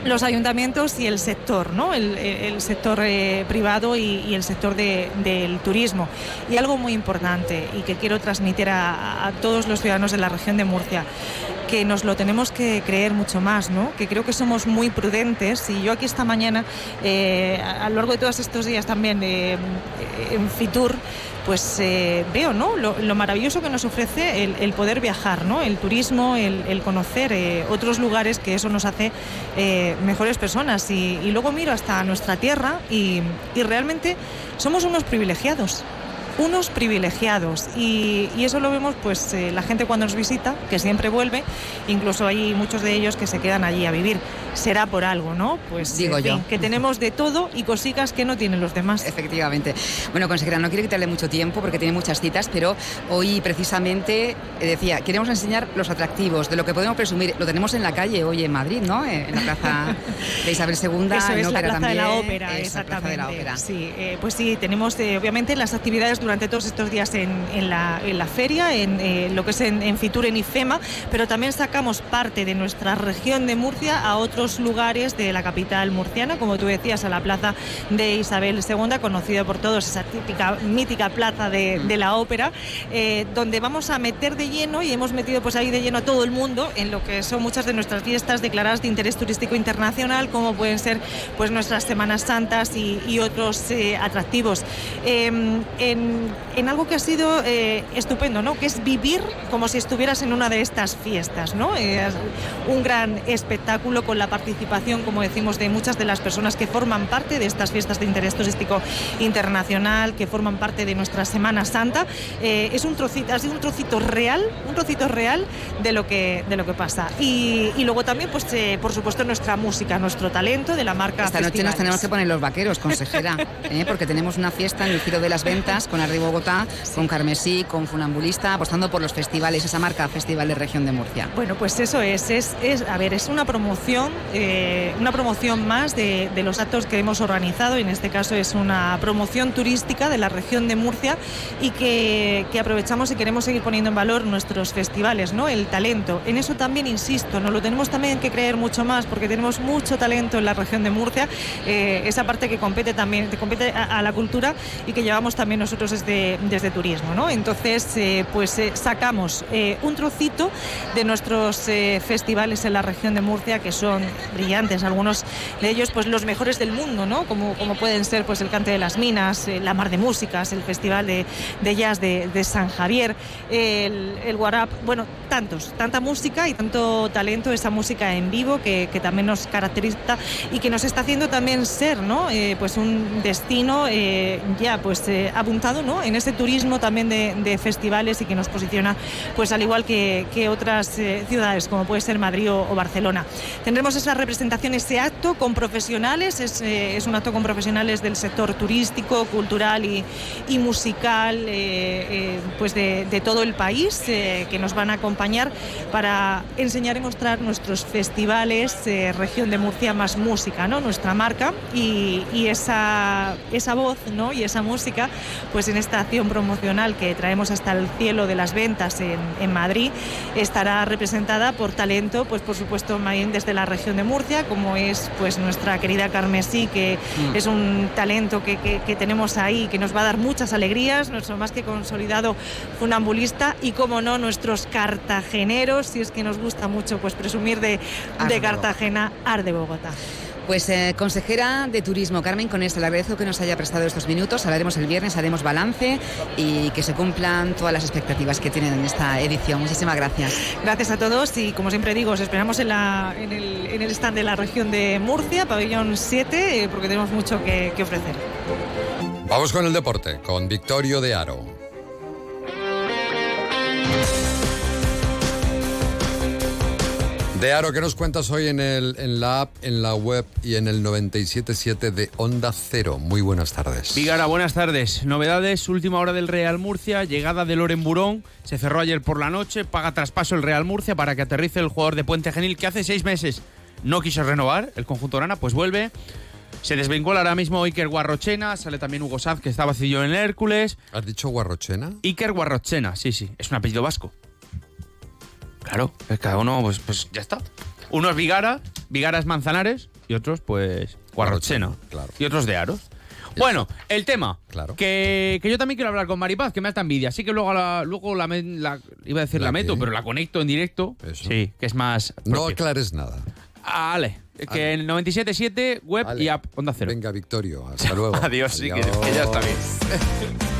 los ayuntamientos y el sector, ¿no? el, sector eh, privado y, el sector del turismo. Y algo muy importante y que quiero transmitir a, todos los ciudadanos de la región de Murcia, que nos lo tenemos que creer mucho más, ¿no? que creo que somos muy prudentes y yo aquí esta mañana, eh, a, lo largo de todos estos días también eh, en Fitur, pues eh, veo ¿no? Lo, maravilloso que nos ofrece el, poder viajar, ¿no? el turismo, el, conocer otros lugares, que eso nos hace mejores personas. Y, luego miro hasta nuestra tierra y, realmente somos unos privilegiados unos privilegiados y, eso lo vemos pues eh, la gente cuando nos visita, que siempre vuelve, incluso hay muchos de ellos que se quedan allí a vivir. Será por algo, ¿no? Pues digo yo. que tenemos de todo y cositas que no tienen los demás. Efectivamente. Bueno, consejera, no quiero quitarle mucho tiempo porque tiene muchas citas, pero hoy precisamente eh, decía, queremos enseñar los atractivos de lo que podemos presumir. Lo tenemos en la calle hoy en Madrid, ¿no? Eh, en la plaza de Isabel II. Eso es, la plaza de la ópera, exactamente. la ópera. Sí, pues sí, tenemos obviamente las actividades durante todos estos días en, la, feria, en eh, lo que es en, Fitur, en IFEMA, pero también sacamos parte de nuestra región de Murcia a otros lugares de la capital murciana, como tú decías, a la plaza de Isabel II, conocida por todos, esa típica, mítica plaza de, la ópera, eh, donde vamos a meter de lleno y hemos metido pues ahí de lleno a todo el mundo en lo que son muchas de nuestras fiestas declaradas de interés turístico internacional, como pueden ser pues nuestras Semanas Santas y, otros eh, atractivos. Em, en, en algo que ha sido eh, estupendo, ¿no? Que es vivir como si estuvieras en una de estas fiestas, ¿no? Es un gran espectáculo con la participación, como decimos, de muchas de las personas que forman parte de estas fiestas de interés turístico internacional, que forman parte de nuestra Semana Santa. Eh, es un trocito, ha sido un trocito real, un trocito real de lo que de lo que pasa. Y, luego también, pues, eh, por supuesto, nuestra música, nuestro talento de la marca. Esta noche nos tenemos que poner los vaqueros, consejera, porque tenemos una fiesta en el giro de las ventas con Arribo con Carmesí, con Funambulista, apostando por los festivales, esa marca Festival de Región de Murcia. Bueno, pues eso es, es, es a ver, es una promoción, eh, una promoción más de, los actos que hemos organizado, y en este caso es una promoción turística de la región de Murcia y que, aprovechamos y queremos seguir poniendo en valor nuestros festivales, ¿no? El talento. En eso también insisto, nos lo tenemos también que creer mucho más porque tenemos mucho talento en la región de Murcia, eh, esa parte que compete también, que compete a, la cultura y que llevamos también nosotros desde desde, turismo. ¿no? Entonces, eh, pues eh, sacamos eh, un trocito de nuestros festivales en la región de Murcia, que son brillantes, algunos de ellos pues los mejores del mundo, ¿no? como, como pueden ser pues, el Cante de las Minas, la Mar de Músicas, el Festival de, Jazz de, San Javier, el, el bueno, tantos, tanta música y tanto talento, esa música en vivo que, que también nos caracteriza y que nos está haciendo también ser ¿no? pues un destino ya pues apuntado en ese turismo también de, festivales y que nos posiciona, pues al igual que, otras eh, ciudades, como puede ser Madrid o, Barcelona. Tendremos esa representación, ese acto con profesionales, es, eh, un acto con profesionales del sector turístico, cultural y, musical, eh, pues de, todo el país, que nos van a acompañar para enseñar y mostrar nuestros festivales, región de Murcia más música, ¿no? nuestra marca y, esa, esa voz ¿no? y esa música, pues en esta acción promocional que traemos hasta el cielo de las ventas en, Madrid estará representada por talento, pues por supuesto desde la región de Murcia, como es pues nuestra querida Carmesí, que mm. es un talento que, tenemos ahí, que nos va a dar muchas alegrías, nuestro más que consolidado funambulista y como no nuestros cartageneros, si es que nos gusta mucho pues presumir de, de Cartagena, Ar de Bogotá. Pues eh, consejera de Turismo, Carmen con esto le agradezco que nos haya prestado estos minutos. Hablaremos el viernes, haremos balance y que se cumplan todas las expectativas que tienen en esta edición. Muchísimas gracias. Gracias a todos y como siempre digo, os esperamos en, el, stand de la región de Murcia, pabellón 7, eh, porque tenemos mucho que, que ofrecer. Vamos con el deporte, con Victorio de Aro. De Aro, ¿qué nos cuentas hoy en, el, en la app, en la web y en el 977 de Onda Cero? Muy buenas tardes. Vigara, buenas tardes. Novedades, última hora del Real Murcia, llegada de Loren Burón, se cerró ayer por la noche, paga traspaso el Real Murcia para que aterrice el jugador de Puente Genil que hace seis meses no quiso renovar, el conjunto Rana, pues vuelve. Se desvincula ahora mismo Iker Guarrochena, sale también Hugo Saz, que estaba cedido en Hércules. ¿Has dicho Guarrochena? Iker Guarrochena, sí, sí, es un apellido vasco. Claro, pues cada uno, pues, pues ya está. Unos Vigara, Vigara es Manzanares y otros, pues, Guarrochena. Claro. Y otros de Aros. Bueno, el tema. Claro. Que, yo también quiero hablar con Maripaz, que me da envidia. Así que luego la, luego la, iba a decir la, meto, pero la conecto en directo. Sí, que es más. No aclares nada. vale. Que en 97.7, web y app Onda Cero. Venga, Victorio. Hasta luego. Adiós, sí, que ya está bien.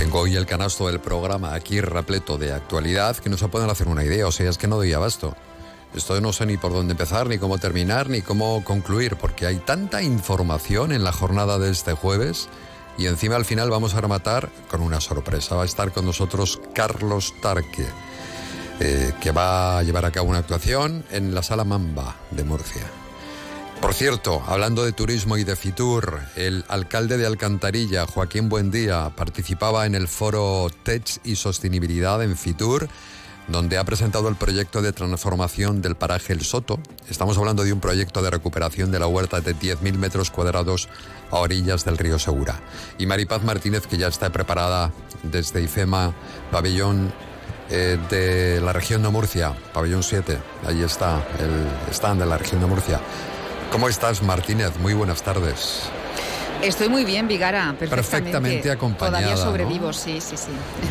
Tengo hoy el canasto del programa aquí repleto de actualidad que no se pueden hacer una idea, o sea, es que no doy abasto. Esto no sé ni por dónde empezar, ni cómo terminar, ni cómo concluir, porque hay tanta información en la jornada de este jueves y encima al final vamos a rematar con una sorpresa. Va a estar con nosotros Carlos Tarque, eh, que va a llevar a cabo una actuación en la Sala Mamba de Murcia. Por cierto, hablando de turismo y de Fitur, el alcalde de Alcantarilla, Joaquín Buendía, participaba en el foro Tech y Sostenibilidad en Fitur, donde ha presentado el proyecto de transformación del paraje El Soto. Estamos hablando de un proyecto de recuperación de la huerta de 10.000 metros cuadrados a orillas del río Segura. Y Maripaz Martínez, que ya está preparada desde IFEMA, pabellón eh, de la región de Murcia, pabellón 7. Ahí está el stand de la región de Murcia. ¿Cómo estás, Martínez? Muy buenas tardes. Estoy muy bien, Vigara, perfectamente, perfectamente acompañada. Todavía sobrevivo, ¿no? sí, sí, sí.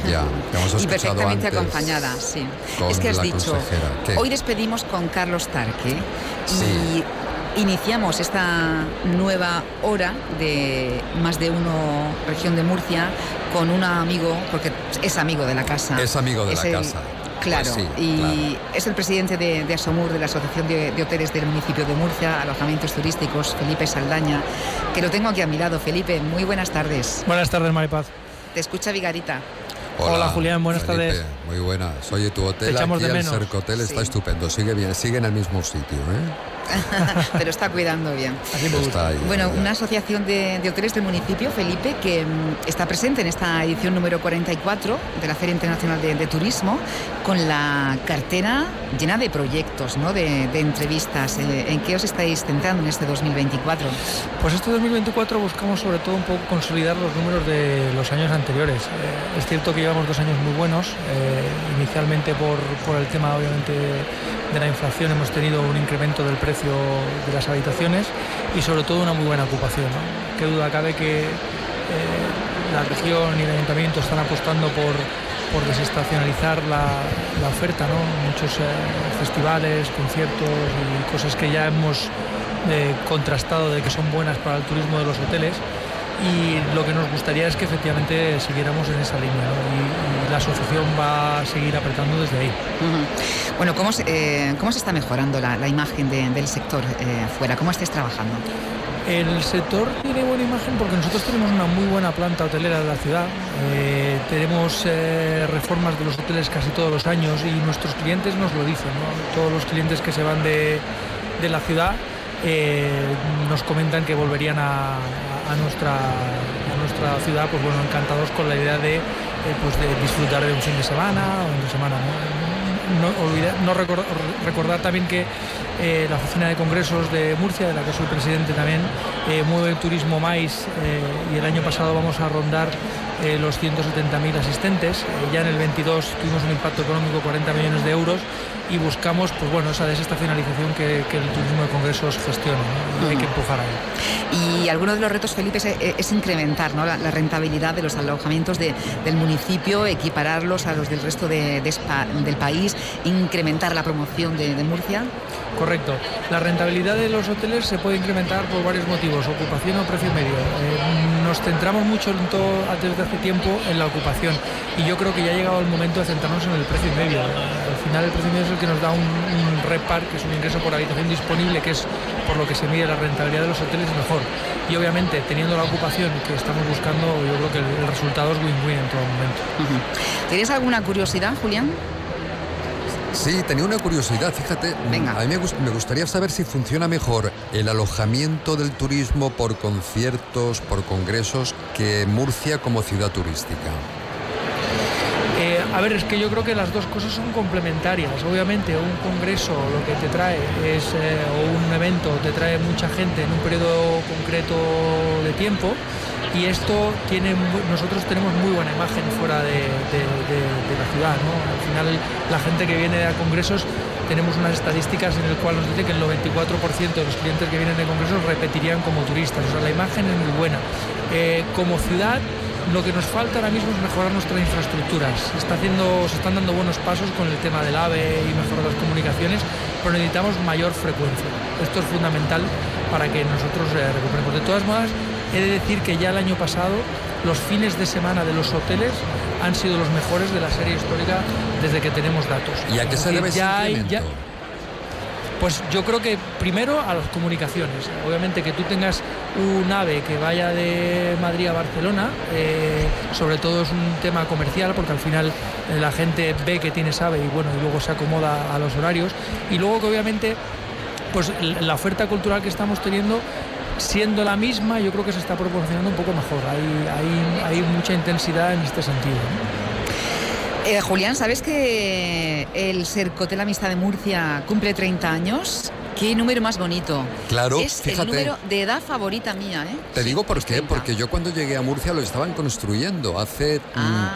Ya, hemos y perfectamente antes acompañada, sí. Es que has dicho, hoy despedimos con Carlos Tarque sí. y iniciamos esta nueva hora de más de uno región de Murcia con un amigo, porque es amigo de la casa. Es amigo de es la el, casa. Claro, Pues sí, y claro. es el presidente de, de Asomur, de la Asociación de, de Hoteles del municipio de Murcia, alojamientos turísticos, Felipe Saldaña, que lo tengo aquí a mi lado. Felipe, muy buenas tardes. Buenas tardes, Maripaz. Te escucha Vigarita. Hola, Julián, buenas Felipe, tardes. Muy buenas. Oye, tu hotel Te echamos aquí, de el menos. Cercotel, está Sí. estupendo. Sigue bien, sigue en el mismo sitio, ¿eh? Pero está cuidando bien. Está ahí. Bueno, ya. una asociación de, de hoteles del municipio, Felipe, que mm, está presente en esta edición número 44 de la Feria Internacional de, de Turismo, con la cartera llena de proyectos, ¿no? de, de entrevistas. Eh, ¿En qué os estáis centrando en este 2024? Pues este 2024 buscamos sobre todo un poco consolidar los números de los años anteriores. Eh, es cierto que llevamos dos años muy buenos, eh, inicialmente por, por el tema obviamente de la inflación hemos tenido un incremento del precio de las habitaciones y sobre todo una muy buena ocupación. Qué duda cabe que eh, la región y el ayuntamiento están apostando por, por desestacionalizar la, oferta, ¿no? muchos eh, festivales, conciertos y cosas que ya hemos contrastado de que son buenas para el turismo de los hoteles y lo que nos gustaría es que efectivamente siguiéramos en esa línea ¿no? y, y la asociación va a seguir apretando desde ahí. Bueno, ¿cómo se, eh, cómo se está mejorando la, la imagen de- del sector eh, afuera? ¿Cómo estáis trabajando? El sector tiene buena imagen porque nosotros tenemos una muy buena planta hotelera de la ciudad. Eh, tenemos eh, reformas de los hoteles casi todos los años y nuestros clientes nos lo dicen. ¿no? Todos los clientes que se van de, de la ciudad eh, nos comentan que volverían a, nuestra, a nuestra ciudad, pues bueno, encantados con la idea de, eh, pues de disfrutar de un fin de semana o de semana. ¿no? no, olvidar- no recor- recordar también que eh, la Oficina de Congresos de Murcia, de la que soy presidente también, eh, mueve el turismo más y el año pasado vamos a rondar eh, los 170.000 asistentes. Eh, ya en el 22 tuvimos un impacto económico 40 millones de euros y buscamos pues bueno, esa desestacionalización que, que el turismo de congresos gestiona ¿no? y hay que empujar ahí. Y alguno de los retos, Felipe, es, es incrementar ¿no? la, la rentabilidad de los alojamientos de- del municipio, equipararlos a los del resto de- de del país, incrementar la promoción de, de Murcia. Correcto. La rentabilidad de los hoteles se puede incrementar por varios motivos, ocupación o precio medio. Eh, nos centramos mucho en todo desde hace tiempo en la ocupación y yo creo que ya ha llegado el momento de centrarnos en el precio medio. Al final el precio medio es el que nos da un, un repar, que es un ingreso por habitación disponible, que es por lo que se mide la rentabilidad de los hoteles mejor. Y obviamente teniendo la ocupación que estamos buscando, yo creo que el, el resultado es win-win en todo momento. ¿Tienes alguna curiosidad, Julián? Sí, tenía una curiosidad, fíjate. A mí me, gust- me gustaría saber si funciona mejor el alojamiento del turismo por conciertos, por congresos, que Murcia como ciudad turística. Eh, a ver, es que yo creo que las dos cosas son complementarias. Obviamente, un congreso lo que te trae es, eh, o un evento te trae mucha gente en un periodo concreto de tiempo y esto tiene, nosotros tenemos muy buena imagen fuera de, de- ciudad. Al final, la gente que viene a congresos tenemos unas estadísticas en el cual nos dice que el 94% de los clientes que vienen de congresos repetirían como turistas. O sea, la imagen es muy buena. Eh, como ciudad, lo que nos falta ahora mismo es mejorar nuestra infraestructura. Se, está haciendo, se están dando buenos pasos con el tema del AVE y mejorar las comunicaciones, pero necesitamos mayor frecuencia. Esto es fundamental para que nosotros eh, recuperemos. De todas maneras, he de decir que ya el año pasado los fines de semana de los hoteles han sido los mejores de la serie histórica desde que tenemos datos. ¿Y a qué se debe ya hay, ya, Pues yo creo que primero a las comunicaciones. Obviamente que tú tengas un AVE que vaya de Madrid a Barcelona, eh, sobre todo es un tema comercial porque al final eh, la gente ve que tienes AVE y bueno, y luego se acomoda a los horarios. Y luego que obviamente pues la oferta cultural que estamos teniendo siendo la misma, yo creo que se está proporcionando un poco mejor. Hay, hay, mucha intensidad en este sentido. Eh, Julián, ¿sabes que el Sercotel Amistad de Murcia cumple 30 años? Qué número más bonito. Claro, es el número de edad favorita mía, ¿eh? Te digo por qué, porque yo cuando llegué a Murcia lo estaban construyendo hace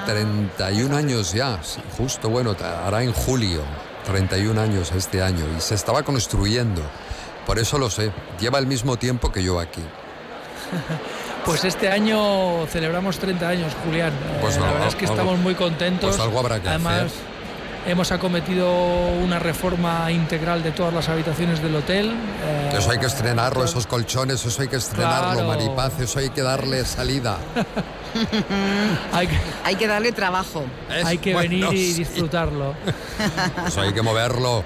31 ah. años ya, justo, bueno, hará en julio, 31 años este año, y se estaba construyendo. Por eso lo sé. Lleva el mismo tiempo que yo aquí. Pues este año celebramos 30 años, Julián. Pues eh, la verdad es que estamos muy contentos. Pues algo habrá que Además, hemos acometido una reforma integral de todas las habitaciones del hotel. Eh, eso hay que estrenarlo, esos colchones, eso hay que estrenarlo, Maripaz, eso hay que darle salida. hay, que... darle trabajo. hay que venir y disfrutarlo. eso hay que moverlo.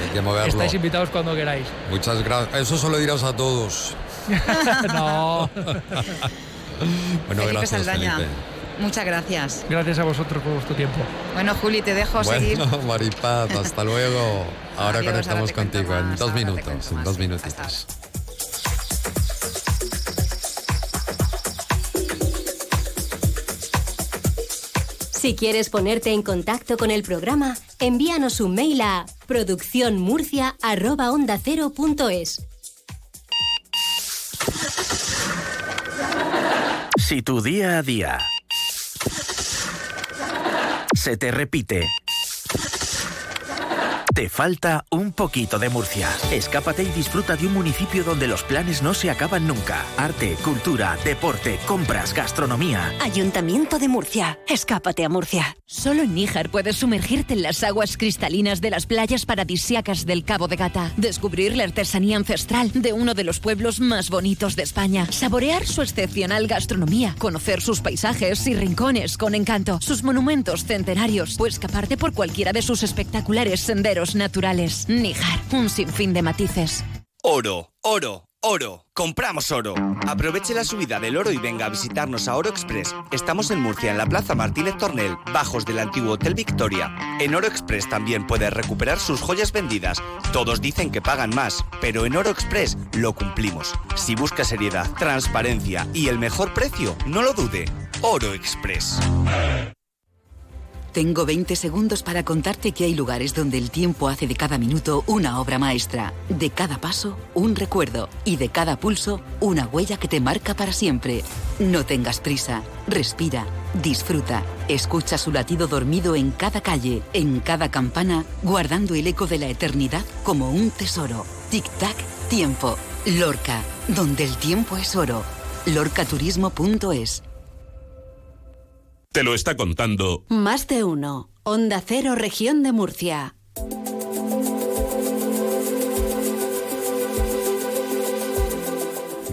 Hay que moverlo. Estáis invitados cuando queráis. Muchas gracias. Eso solo dirás a todos. no. bueno, gracias, Felipe. Muchas gracias. Gracias a vosotros por vuestro tiempo. Bueno, Juli, te dejo bueno, seguir. Maripaz, hasta luego. Ahora conectamos contigo en dos minutos, en dos minutitos. Si quieres ponerte en contacto con el programa, envíanos un mail a producciónmurcia.es. Si tu día a día se te repite te falta un poquito de Murcia. Escápate y disfruta de un municipio donde los planes no se acaban nunca. Arte, cultura, deporte, compras, gastronomía. Ayuntamiento de Murcia. Escápate a Murcia. Solo en Níjar puedes sumergirte en las aguas cristalinas de las playas paradisíacas del Cabo de Gata. Descubrir la artesanía ancestral de uno de los pueblos más bonitos de España. Saborear su excepcional gastronomía. Conocer sus paisajes y rincones con encanto. Sus monumentos centenarios. O escaparte por cualquiera de sus espectaculares senderos naturales. Níjar, un sinfín de matices. Oro, oro, oro. Compramos oro. Aproveche la subida del oro y venga a visitarnos a Oro Express. Estamos en Murcia, en la Plaza Martínez Tornel, bajos del antiguo Hotel Victoria. En Oro Express también puede recuperar sus joyas vendidas. Todos dicen que pagan más, pero en Oro Express lo cumplimos. Si busca seriedad, transparencia y el mejor precio, no lo dude. Oro Express. Tengo 20 segundos para contarte que hay lugares donde el tiempo hace de cada minuto una obra maestra, de cada paso un recuerdo y de cada pulso una huella que te marca para siempre. No tengas prisa, respira, disfruta, escucha su latido dormido en cada calle, en cada campana, guardando el eco de la eternidad como un tesoro. Tic-tac, tiempo. Lorca, donde el tiempo es oro. lorcaturismo.es te lo está contando. Más de uno. Onda Cero, región de Murcia.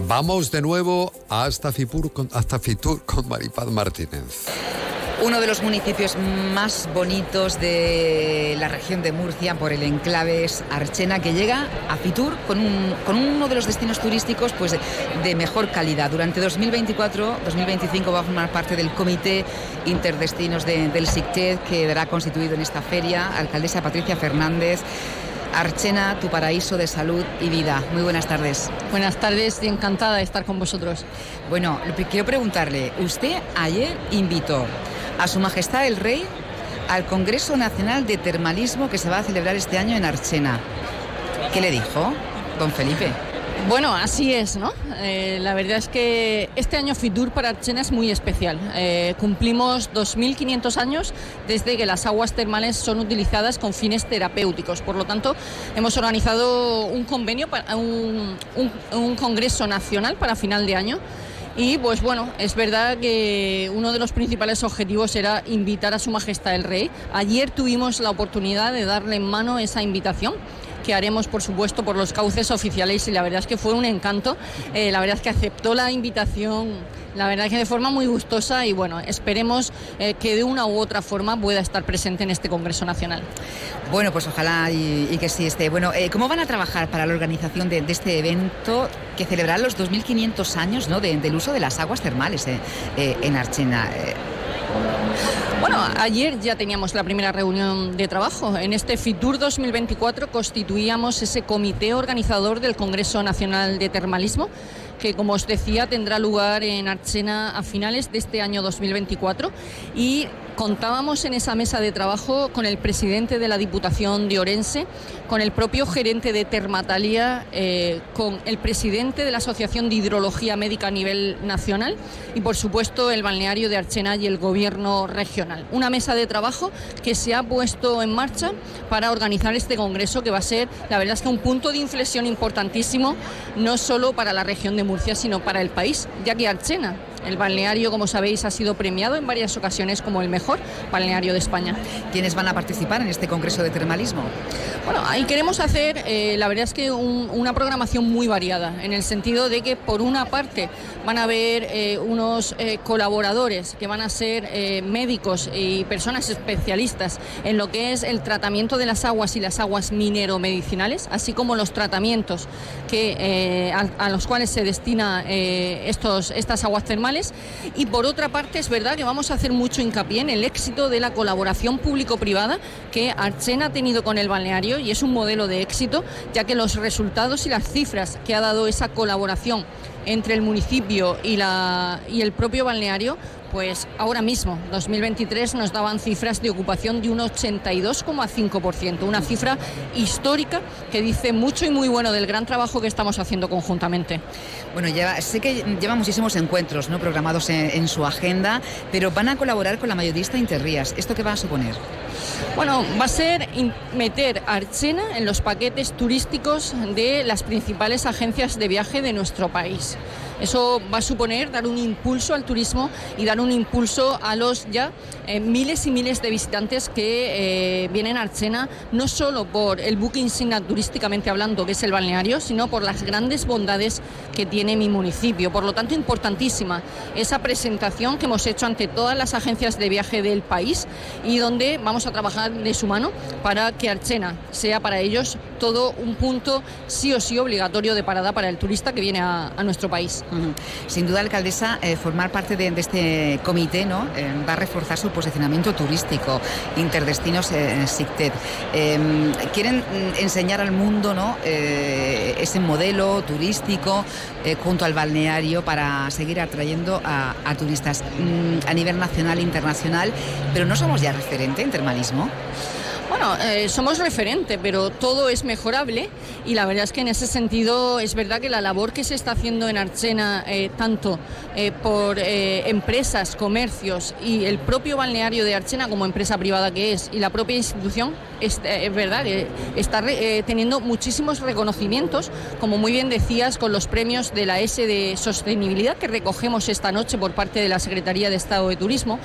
Vamos de nuevo hasta Fitur con, hasta Fitur con Maripaz Martínez uno de los municipios más bonitos de la región de Murcia por el enclave es Archena, que llega a Fitur con, uno de los destinos turísticos pues, de, mejor calidad. Durante 2024-2025 va a formar parte del Comité Interdestinos del SICTED, que dará constituido en esta feria. Alcaldesa Patricia Fernández. Archena, tu paraíso de salud y vida. Muy buenas tardes. Buenas tardes y encantada de estar con vosotros. Bueno, quiero preguntarle, usted ayer invitó a Su Majestad el Rey al Congreso Nacional de Termalismo que se va a celebrar este año en Archena. ¿Qué le dijo, don Felipe? Bueno, así es, ¿no? Eh, la verdad es que este año Fitur para Archena es muy especial. Eh, cumplimos 2.500 años desde que las aguas termales son utilizadas con fines terapéuticos. Por lo tanto, hemos organizado un convenio, para un, un congreso nacional para final de año. Y pues bueno, es verdad que uno de los principales objetivos era invitar a Su Majestad el Rey. Ayer tuvimos la oportunidad de darle en mano esa invitación que haremos, por supuesto, por los cauces oficiales y la verdad es que fue un encanto. Eh, la verdad es que aceptó la invitación, la verdad es que de forma muy gustosa y bueno, esperemos eh, que de una u otra forma pueda estar presente en este Congreso Nacional. Bueno, pues ojalá y, que sí esté. Bueno, eh, ¿cómo van a trabajar para la organización de, este evento que celebrará los 2.500 años ¿no? del uso de las aguas termales en Archena? Bueno, ayer ya teníamos la primera reunión de trabajo. En este FITUR 2024 constituíamos ese comité organizador del Congreso Nacional de Termalismo que como os decía tendrá lugar en Archena a finales de este año 2024 y contábamos en esa mesa de trabajo con el presidente de la Diputación de Orense, con el propio gerente de Termatalia, eh, con el presidente de la Asociación de Hidrología Médica a nivel nacional y por supuesto el balneario de Archena y el gobierno regional. Una mesa de trabajo que se ha puesto en marcha para organizar este congreso que va a ser, la verdad es que un punto de inflexión importantísimo, no solo para la región de Murcia, sino para el país, ya que Archena el balneario, como sabéis, ha sido premiado en varias ocasiones como el mejor balneario de España. ¿Quiénes van a participar en este Congreso de Termalismo? Bueno, ahí queremos hacer, eh, la verdad es que una programación muy variada, en el sentido de que por una parte van a haber eh, unos eh, colaboradores que van a ser médicos y personas especialistas en lo que es el tratamiento de las aguas y las aguas minero-medicinales, así como los tratamientos que, a, a, los cuales se destina estos, estas aguas termales y por otra parte es verdad que vamos a hacer mucho hincapié en el éxito de la colaboración público-privada que Archena ha tenido con el balneario y es un modelo de éxito, ya que los resultados y las cifras que ha dado esa colaboración entre el municipio y el propio balneario pues ahora mismo, 2023, nos daban cifras de ocupación de un 82,5%, una cifra histórica que dice mucho y muy bueno del gran trabajo que estamos haciendo conjuntamente. Bueno, ya, sé que lleva muchísimos encuentros ¿no? programados en, su agenda, pero van a colaborar con la mayorista Interrías. ¿Esto qué va a suponer? Bueno, va a ser meter Archena en los paquetes turísticos de las principales agencias de viaje de nuestro país. Eso va a suponer dar un impulso al turismo y dar un impulso a los ya eh, miles y miles de visitantes que eh, vienen a Archena, no solo por el buque insignia turísticamente hablando, que es el balneario, sino por las grandes bondades que tiene mi municipio. Por lo tanto, importantísima esa presentación que hemos hecho ante todas las agencias de viaje del país y donde vamos a trabajar de su mano para que Archena sea para ellos todo un punto sí o sí obligatorio de parada para el turista que viene a nuestro país. Sin duda, alcaldesa, eh, formar parte de, este comité ¿no? Eh, va a reforzar su posicionamiento turístico, Interdestinos eh, SICTED. Em, quieren mm, enseñar al mundo ¿no? ese modelo turístico junto al balneario para seguir atrayendo a, turistas mm, a nivel nacional e internacional, pero no somos ya referente en termalismo. Bueno, eh, somos referente, pero todo es mejorable y la verdad es que en ese sentido es verdad que la labor que se está haciendo en Archena, eh, tanto eh, por empresas, comercios y el propio balneario de Archena como empresa privada que es y la propia institución, es, verdad que está teniendo muchísimos reconocimientos, como muy bien decías, con los premios de la S de Sostenibilidad que recogemos esta noche por parte de la Secretaría de Estado de Turismo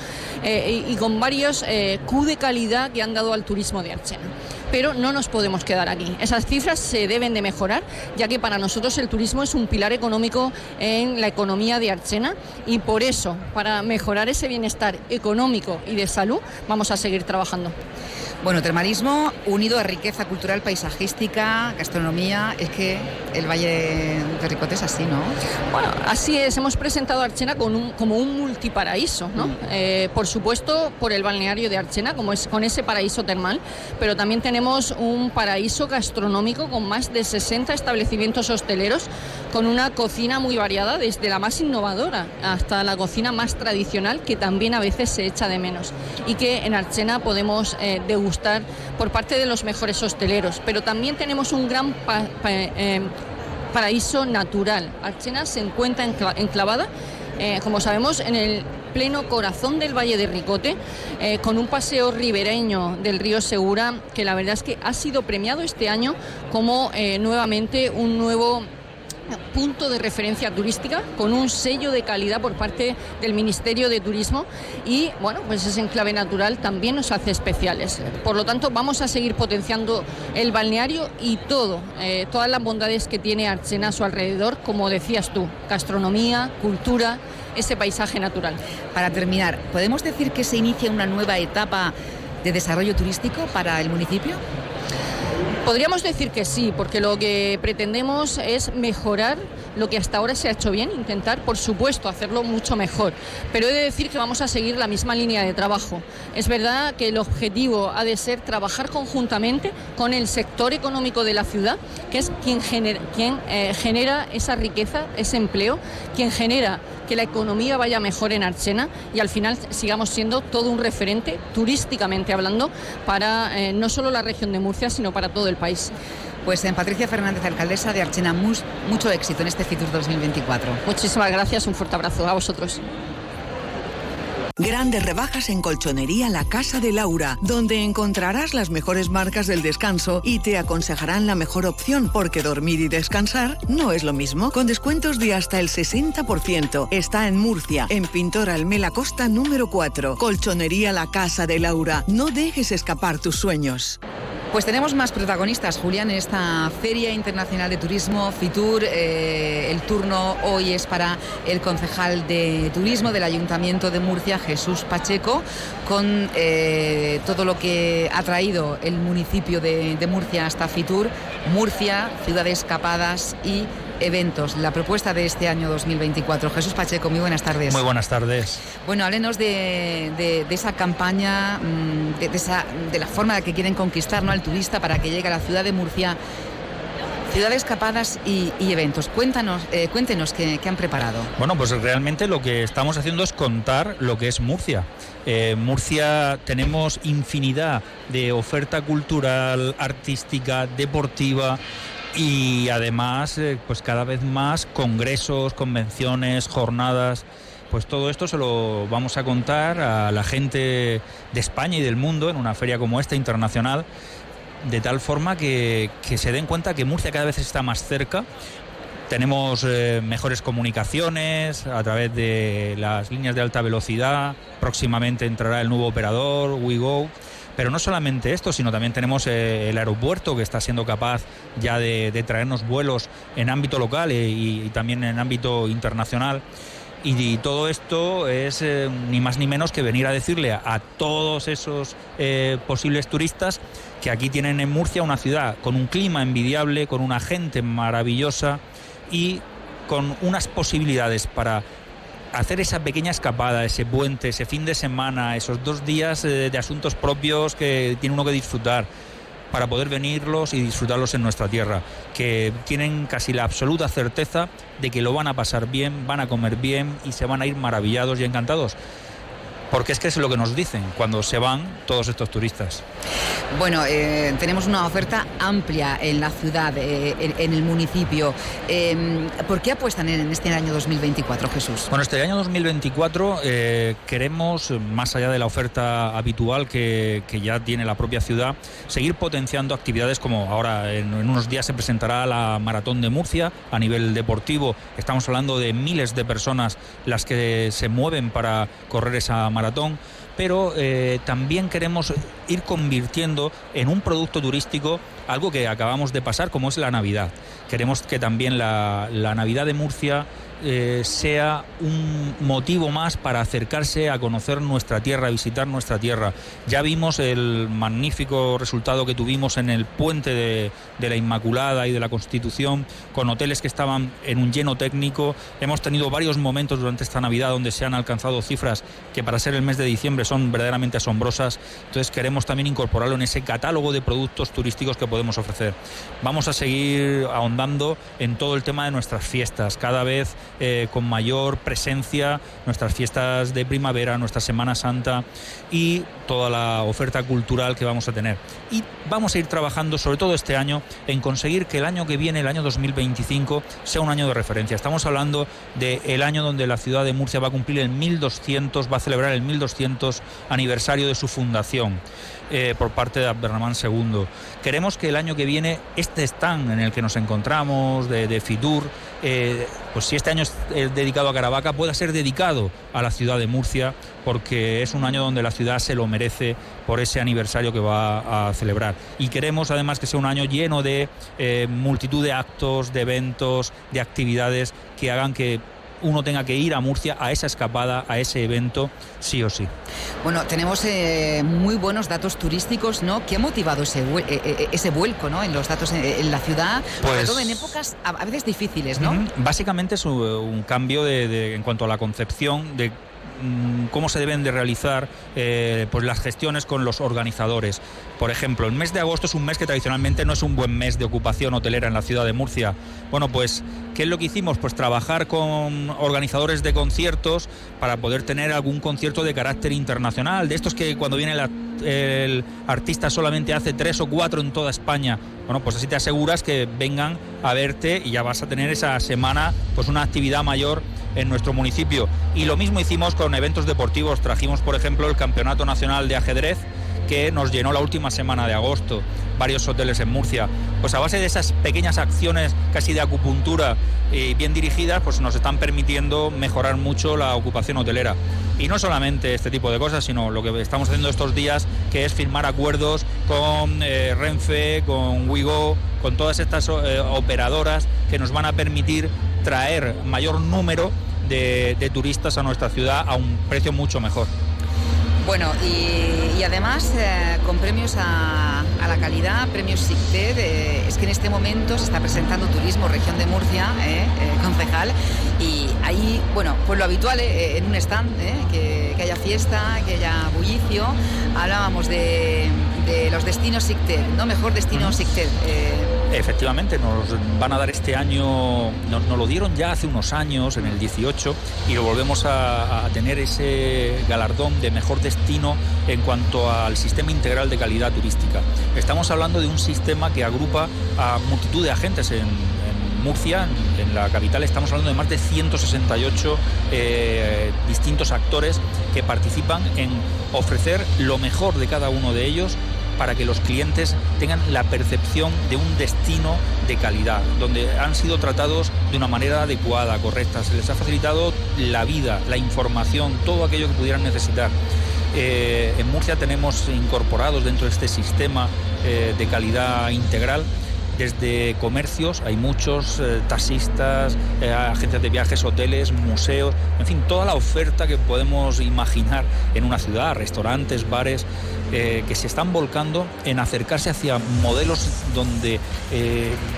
y, con varios Q de calidad que han dado al turismo de Archena. Pero no nos podemos quedar aquí. Esas cifras se deben de mejorar, ya que para nosotros el turismo es un pilar económico en la economía de Archena y por eso, para mejorar ese bienestar económico y de salud, vamos a seguir trabajando. Bueno, termalismo unido a riqueza cultural, paisajística, gastronomía. Es que el Valle de Ricote es así, ¿no? Bueno, así es. Hemos presentado a Archena como un multiparaíso, ¿no? Mm. Eh, por supuesto, por el balneario de Archena, como es con ese paraíso termal, pero también tenemos un paraíso gastronómico con más de 60 establecimientos hosteleros, con una cocina muy variada, desde la más innovadora hasta la cocina más tradicional, que también a veces se echa de menos. Y que en Archena podemos eh, degustar por parte de los mejores hosteleros, pero también tenemos un gran eh, paraíso natural. Archena se encuentra enclavada, eh, como sabemos, en el pleno corazón del Valle de Ricote, con un paseo ribereño del río Segura, que la verdad es que ha sido premiado este año como nuevamente un nuevo punto de referencia turística con un sello de calidad por parte del Ministerio de Turismo y bueno, pues ese enclave natural también nos hace especiales. Por lo tanto, vamos a seguir potenciando el balneario y todo, eh, todas las bondades que tiene Archena a su alrededor, como decías tú, gastronomía, cultura, ese paisaje natural. Para terminar, ¿podemos decir que se inicia una nueva etapa de desarrollo turístico para el municipio? Podríamos decir que sí, porque lo que pretendemos es mejorar lo que hasta ahora se ha hecho bien, intentar, por supuesto, hacerlo mucho mejor. Pero he de decir que vamos a seguir la misma línea de trabajo. Es verdad que el objetivo ha de ser trabajar conjuntamente con el sector económico de la ciudad, que es quien genera, quien, eh, genera esa riqueza, ese empleo, quien genera que la economía vaya mejor en Archena y al final sigamos siendo todo un referente, turísticamente hablando, para eh, no solo la región de Murcia, sino para todo el país. Pues en Patricia Fernández, alcaldesa de Archena, mucho éxito en este FITUR 2024. Muchísimas gracias, un fuerte abrazo a vosotros. Grandes rebajas en Colchonería La Casa de Laura, donde encontrarás las mejores marcas del descanso y te aconsejarán la mejor opción, porque dormir y descansar no es lo mismo. Con descuentos de hasta el 60%. Está en Murcia, en Pintor Almela Costa número 4. Colchonería La Casa de Laura. No dejes escapar tus sueños. Pues tenemos más protagonistas, Julián, en esta Feria Internacional de Turismo, FITUR. Eh, el turno hoy es para el concejal de Turismo del Ayuntamiento de Murcia, Jesús Pacheco, con eh, todo lo que ha traído el municipio de, de Murcia hasta FITUR, Murcia, ciudades escapadas y eventos, la propuesta de este año 2024. Jesús Pacheco, muy buenas tardes. Muy buenas tardes. Bueno, háblenos de, esa campaña, mm, de, esa, de la forma que quieren conquistar ¿no? al turista para que llegue a la ciudad de Murcia. Ciudades escapadas y, eventos. Cuéntanos, eh, cuéntenos qué, han preparado. Bueno, pues realmente lo que estamos haciendo es contar lo que es Murcia. En eh, Murcia tenemos infinidad de oferta cultural, artística, deportiva, y además eh, pues cada vez más congresos, convenciones, jornadas. Pues todo esto se lo vamos a contar a la gente de España y del mundo en una feria como esta internacional, de tal forma que, se den cuenta que Murcia cada vez está más cerca. Tenemos eh, mejores comunicaciones a través de las líneas de alta velocidad. Próximamente entrará el nuevo operador, WeGo. Pero no solamente esto, sino también tenemos eh, el aeropuerto que está siendo capaz ya de, traernos vuelos en ámbito local eh, y, también en ámbito internacional. Y, todo esto es eh, ni más ni menos que venir a decirle a, todos esos posibles turistas que aquí tienen en Murcia una ciudad con un clima envidiable, con una gente maravillosa y con unas posibilidades para hacer esa pequeña escapada, ese puente, ese fin de semana, esos dos días eh, de asuntos propios que tiene uno que disfrutar para poder venirlos y disfrutarlos en nuestra tierra, que tienen casi la absoluta certeza de que lo van a pasar bien, van a comer bien y se van a ir maravillados y encantados porque es que es lo que nos dicen cuando se van todos estos turistas. Bueno, eh, tenemos una oferta amplia en la ciudad, eh, en, el municipio. Em, ¿Por qué apuestan en este año 2024, Jesús? Bueno, este año 2024 eh, queremos, más allá de la oferta habitual que, ya tiene la propia ciudad, seguir potenciando actividades como ahora en, en unos días se presentará la Maratón de Murcia a nivel deportivo. Estamos hablando de miles de personas las que se mueven para correr esa maratón maratón, pero eh, también queremos ir convirtiendo en un producto turístico algo que acabamos de pasar, como es la Navidad. Queremos que también la, la Navidad de Murcia eh, sea un motivo más para acercarse a conocer nuestra tierra, a visitar nuestra tierra. Ya vimos el magnífico resultado que tuvimos en el puente de, la Inmaculada y de la Constitución, con hoteles que estaban en un lleno técnico. Hemos tenido varios momentos durante esta Navidad donde se han alcanzado cifras que para ser el mes de diciembre son verdaderamente asombrosas. Entonces queremos también incorporarlo en ese catálogo de productos turísticos que podemos ofrecer. Vamos a seguir ahondando en todo el tema de nuestras fiestas. Cada vez eh, con mayor presencia nuestras fiestas de primavera, nuestra Semana Santa y toda la oferta cultural que vamos a tener. Y vamos a ir trabajando, sobre todo este año, en conseguir que el año que viene, el año 2025, sea un año de referencia. Estamos hablando del año donde la ciudad de Murcia va a cumplir el 1200, va a celebrar el 1200 aniversario de su fundación. Eh, por parte de Abderramán II. Queremos que el año que viene este stand en el que nos encontramos de, Fitur, eh, pues si este año es dedicado a Caravaca, pueda ser dedicado a la ciudad de Murcia, porque es un año donde la ciudad se lo merece por ese aniversario que va a celebrar. Y queremos además que sea un año lleno de eh, multitud de actos, de eventos, de actividades que hagan que uno tenga que ir a Murcia a esa escapada, a ese evento, sí o sí. Bueno, tenemos eh, muy buenos datos turísticos, ¿no? ¿Qué ha motivado ese, eh, eh, ese vuelco ¿no? en los datos en, la ciudad? Sobre pues todo en épocas a, veces difíciles, ¿no? Básicamente es un, cambio de, en cuanto a la concepción de Mm, cómo se deben de realizar eh, pues las gestiones con los organizadores. Por ejemplo, el mes de agosto es un mes que tradicionalmente no es un buen mes de ocupación hotelera en la ciudad de Murcia. Bueno, pues, ¿qué es lo que hicimos? Pues trabajar con organizadores de conciertos para poder tener algún concierto de carácter internacional, de estos que cuando viene el artista solamente hace tres o cuatro en toda España. Bueno, pues así te aseguras que vengan a verte y ya vas a tener esa semana pues una actividad mayor en nuestro municipio. Y lo mismo hicimos con eventos deportivos. Trajimos, por ejemplo, el Campeonato Nacional de Ajedrez que nos llenó la última semana de agosto, varios hoteles en Murcia. Pues a base de esas pequeñas acciones casi de acupuntura y bien dirigidas, pues nos están permitiendo mejorar mucho la ocupación hotelera. Y no solamente este tipo de cosas, sino lo que estamos haciendo estos días, que es firmar acuerdos con eh, Renfe, con Wigo, con todas estas eh, operadoras que nos van a permitir traer mayor número de, turistas a nuestra ciudad a un precio mucho mejor. Bueno, y, además eh, con premios a, la calidad, premios SICTED, es que en este momento se está presentando Turismo Región de Murcia, eh, eh, concejal, y ahí, bueno, pues lo habitual en un stand, que, haya fiesta, que haya bullicio, hablábamos de, los destinos SICTED, ¿no? Mejor destino SICTED. Efectivamente, nos van a dar este año, nos, lo dieron ya hace unos años, en el 18, y lo volvemos a, tener ese galardón de mejor destino en cuanto al sistema integral de calidad turística. Estamos hablando de un sistema que agrupa a multitud de agentes en, Murcia, en la capital, estamos hablando de más de 168 eh, distintos actores que participan en ofrecer lo mejor de cada uno de ellos para que los clientes tengan la percepción de un destino de calidad, donde han sido tratados de una manera adecuada, correcta, se les ha facilitado la vida, la información, todo aquello que pudieran necesitar. Eh, en Murcia tenemos incorporados dentro de este sistema eh, de calidad integral desde comercios, hay muchos, eh, taxistas, eh, agencias de viajes, hoteles, museos, en fin, toda la oferta que podemos imaginar en una ciudad, restaurantes, bares, eh, que se están volcando en acercarse hacia modelos donde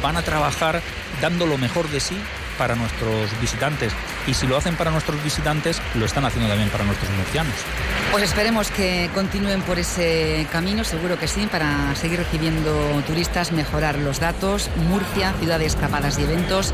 van a trabajar dando lo mejor de sí para nuestros visitantes. Y si lo hacen para nuestros visitantes, lo están haciendo también para nuestros murcianos. Pues esperemos que continúen por ese camino, seguro que sí, para seguir recibiendo turistas, mejorar los datos. Murcia, ciudad de escapadas y eventos.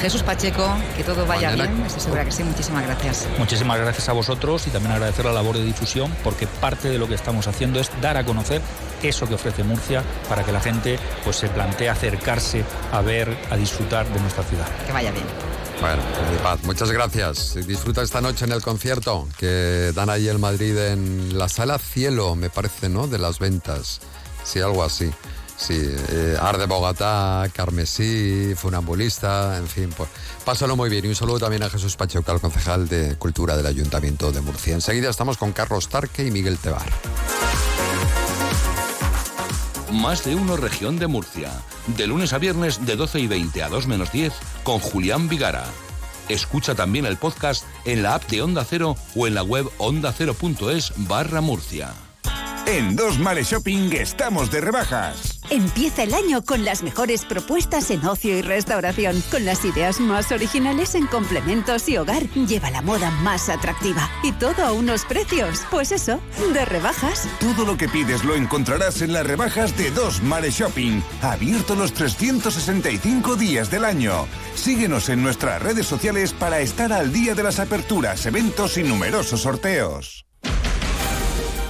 Jesús Pacheco, que todo vaya bien, estoy segura que sí, muchísimas gracias. Muchísimas gracias a vosotros y también agradecer la labor de difusión porque parte de lo que estamos haciendo es dar a conocer eso que ofrece Murcia para que la gente pues se plantee acercarse a ver, a disfrutar de nuestra ciudad. Que vaya bien. Bueno, paz, muchas gracias. Disfruta esta noche en el concierto que dan ahí en Madrid en la sala Cielo, me parece, ¿no? De las ventas. Sí, algo así. Sí, eh, Arde Bogotá, Carmesí, Funambulista, en fin, pues pásalo muy bien. Y un saludo también a Jesús Pacheco, al concejal de Cultura del Ayuntamiento de Murcia. Enseguida estamos con Carlos Tarque y Miguel Tebar. Más de uno región de Murcia. De lunes a viernes de 12 y 20 a 2 menos 10 con Julián Vigara. Escucha también el podcast en la app de Onda Cero o en la web ondacero.es barra Murcia. En Dos Males Shopping estamos de rebajas. Empieza el año con las mejores propuestas en ocio y restauración, con las ideas más originales en complementos y hogar. Lleva la moda más atractiva y todo a unos precios, pues eso, de rebajas. Todo lo que pides lo encontrarás en las rebajas de Dos Mares Shopping, abierto los 365 días del año. Síguenos en nuestras redes sociales para estar al día de las aperturas, eventos y numerosos sorteos.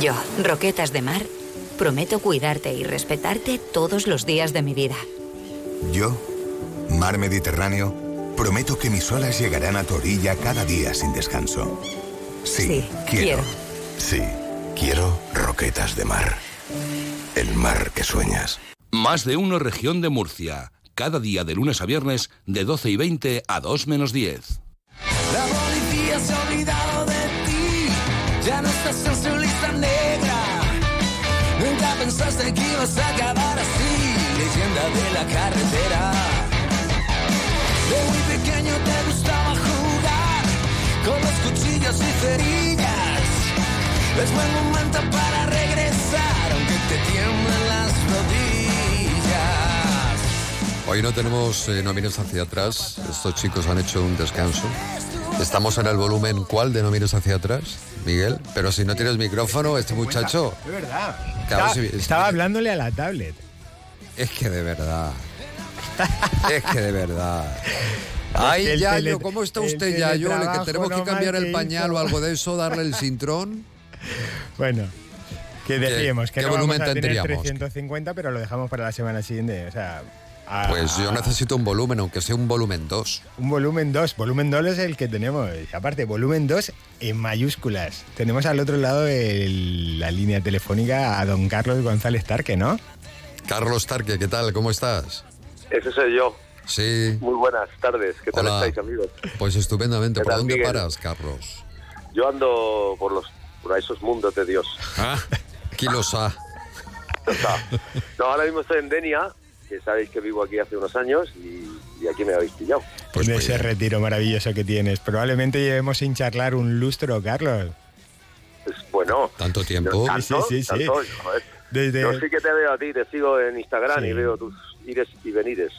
Yo, Roquetas de Mar, prometo cuidarte y respetarte todos los días de mi vida. Yo, Mar Mediterráneo, prometo que mis olas llegarán a tu orilla cada día sin descanso. Sí, quiero. Sí, quiero Roquetas de Mar. El mar que sueñas. Más de uno región de Murcia. Cada día de lunes a viernes de 12 y 20 a 2 menos 10. La policía se ha olvidado de ti, ya no estás en su Nunca pensaste que ibas a acabar así, leyenda de la carretera. De muy pequeño te gustaba jugar con los cuchillos y cerillas. Es buen momento para regresar, aunque te tiemblen las rodillas. Hoy no tenemos eh, no mires hacia atrás. Estos chicos han hecho un descanso. Estamos en el volumen ¿cuál de no mires hacia atrás, Miguel? Pero si no tienes micrófono, este muchacho... Es verdad. Claro, estaba, si- estaba hablándole a la tablet. Es que de verdad. Es que de verdad. Ay, El Yayo, tele- ¿cómo está usted, Yayo? ¿Le que tenemos que cambiar el pañal hizo. o algo de eso, darle el cintrón? Bueno, que decíamos que qué no vamos volumen a tener tendríamos? 350, pero lo dejamos para la semana siguiente. O sea, a- Pues yo necesito un volumen, aunque sea un volumen 2. un volumen 2. Volumen 2 es el que tenemos. Aparte, volumen 2 en mayúsculas. Tenemos al otro lado de la línea telefónica a don Carlos González Tarque, ¿no? Carlos Tarque, ¿qué tal? ¿Cómo estás? Ese soy yo. Sí. Muy buenas tardes. ¿Qué tal Hola. estáis, amigos? Pues estupendamente. ¿Qué ¿Por tal, dónde Miguel? paras, Carlos? Yo ando por los por esos mundos de Dios. Ah, kilos A. No, ahora mismo estoy en Denia, que sabéis que vivo aquí hace unos años y, y aquí me habéis pillado. Pues de ese retiro maravilloso que tienes. Probablemente llevemos sin charlar un lustro, Carlos. Pues bueno. ¿Tanto tiempo? ¿Tanto? Sí, sí, sí. ¿Tanto? Joder. Desde- Yo sí que te veo a ti, te sigo en Instagram Sí. y veo tus ires y venires.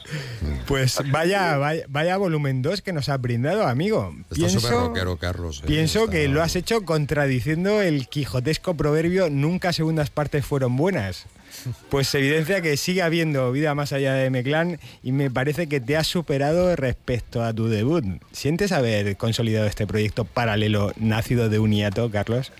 Pues vaya, vaya, vaya volumen 2 que nos has brindado, amigo. Está súper rockero, Carlos. eh. Pienso que lo has hecho contradiciendo el quijotesco proverbio nunca segundas partes fueron buenas. Pues evidencia que sigue habiendo vida más allá de Meclán y me parece que te has superado respecto a tu debut. ¿Sientes haber consolidado este proyecto paralelo nacido de un hiato, Carlos?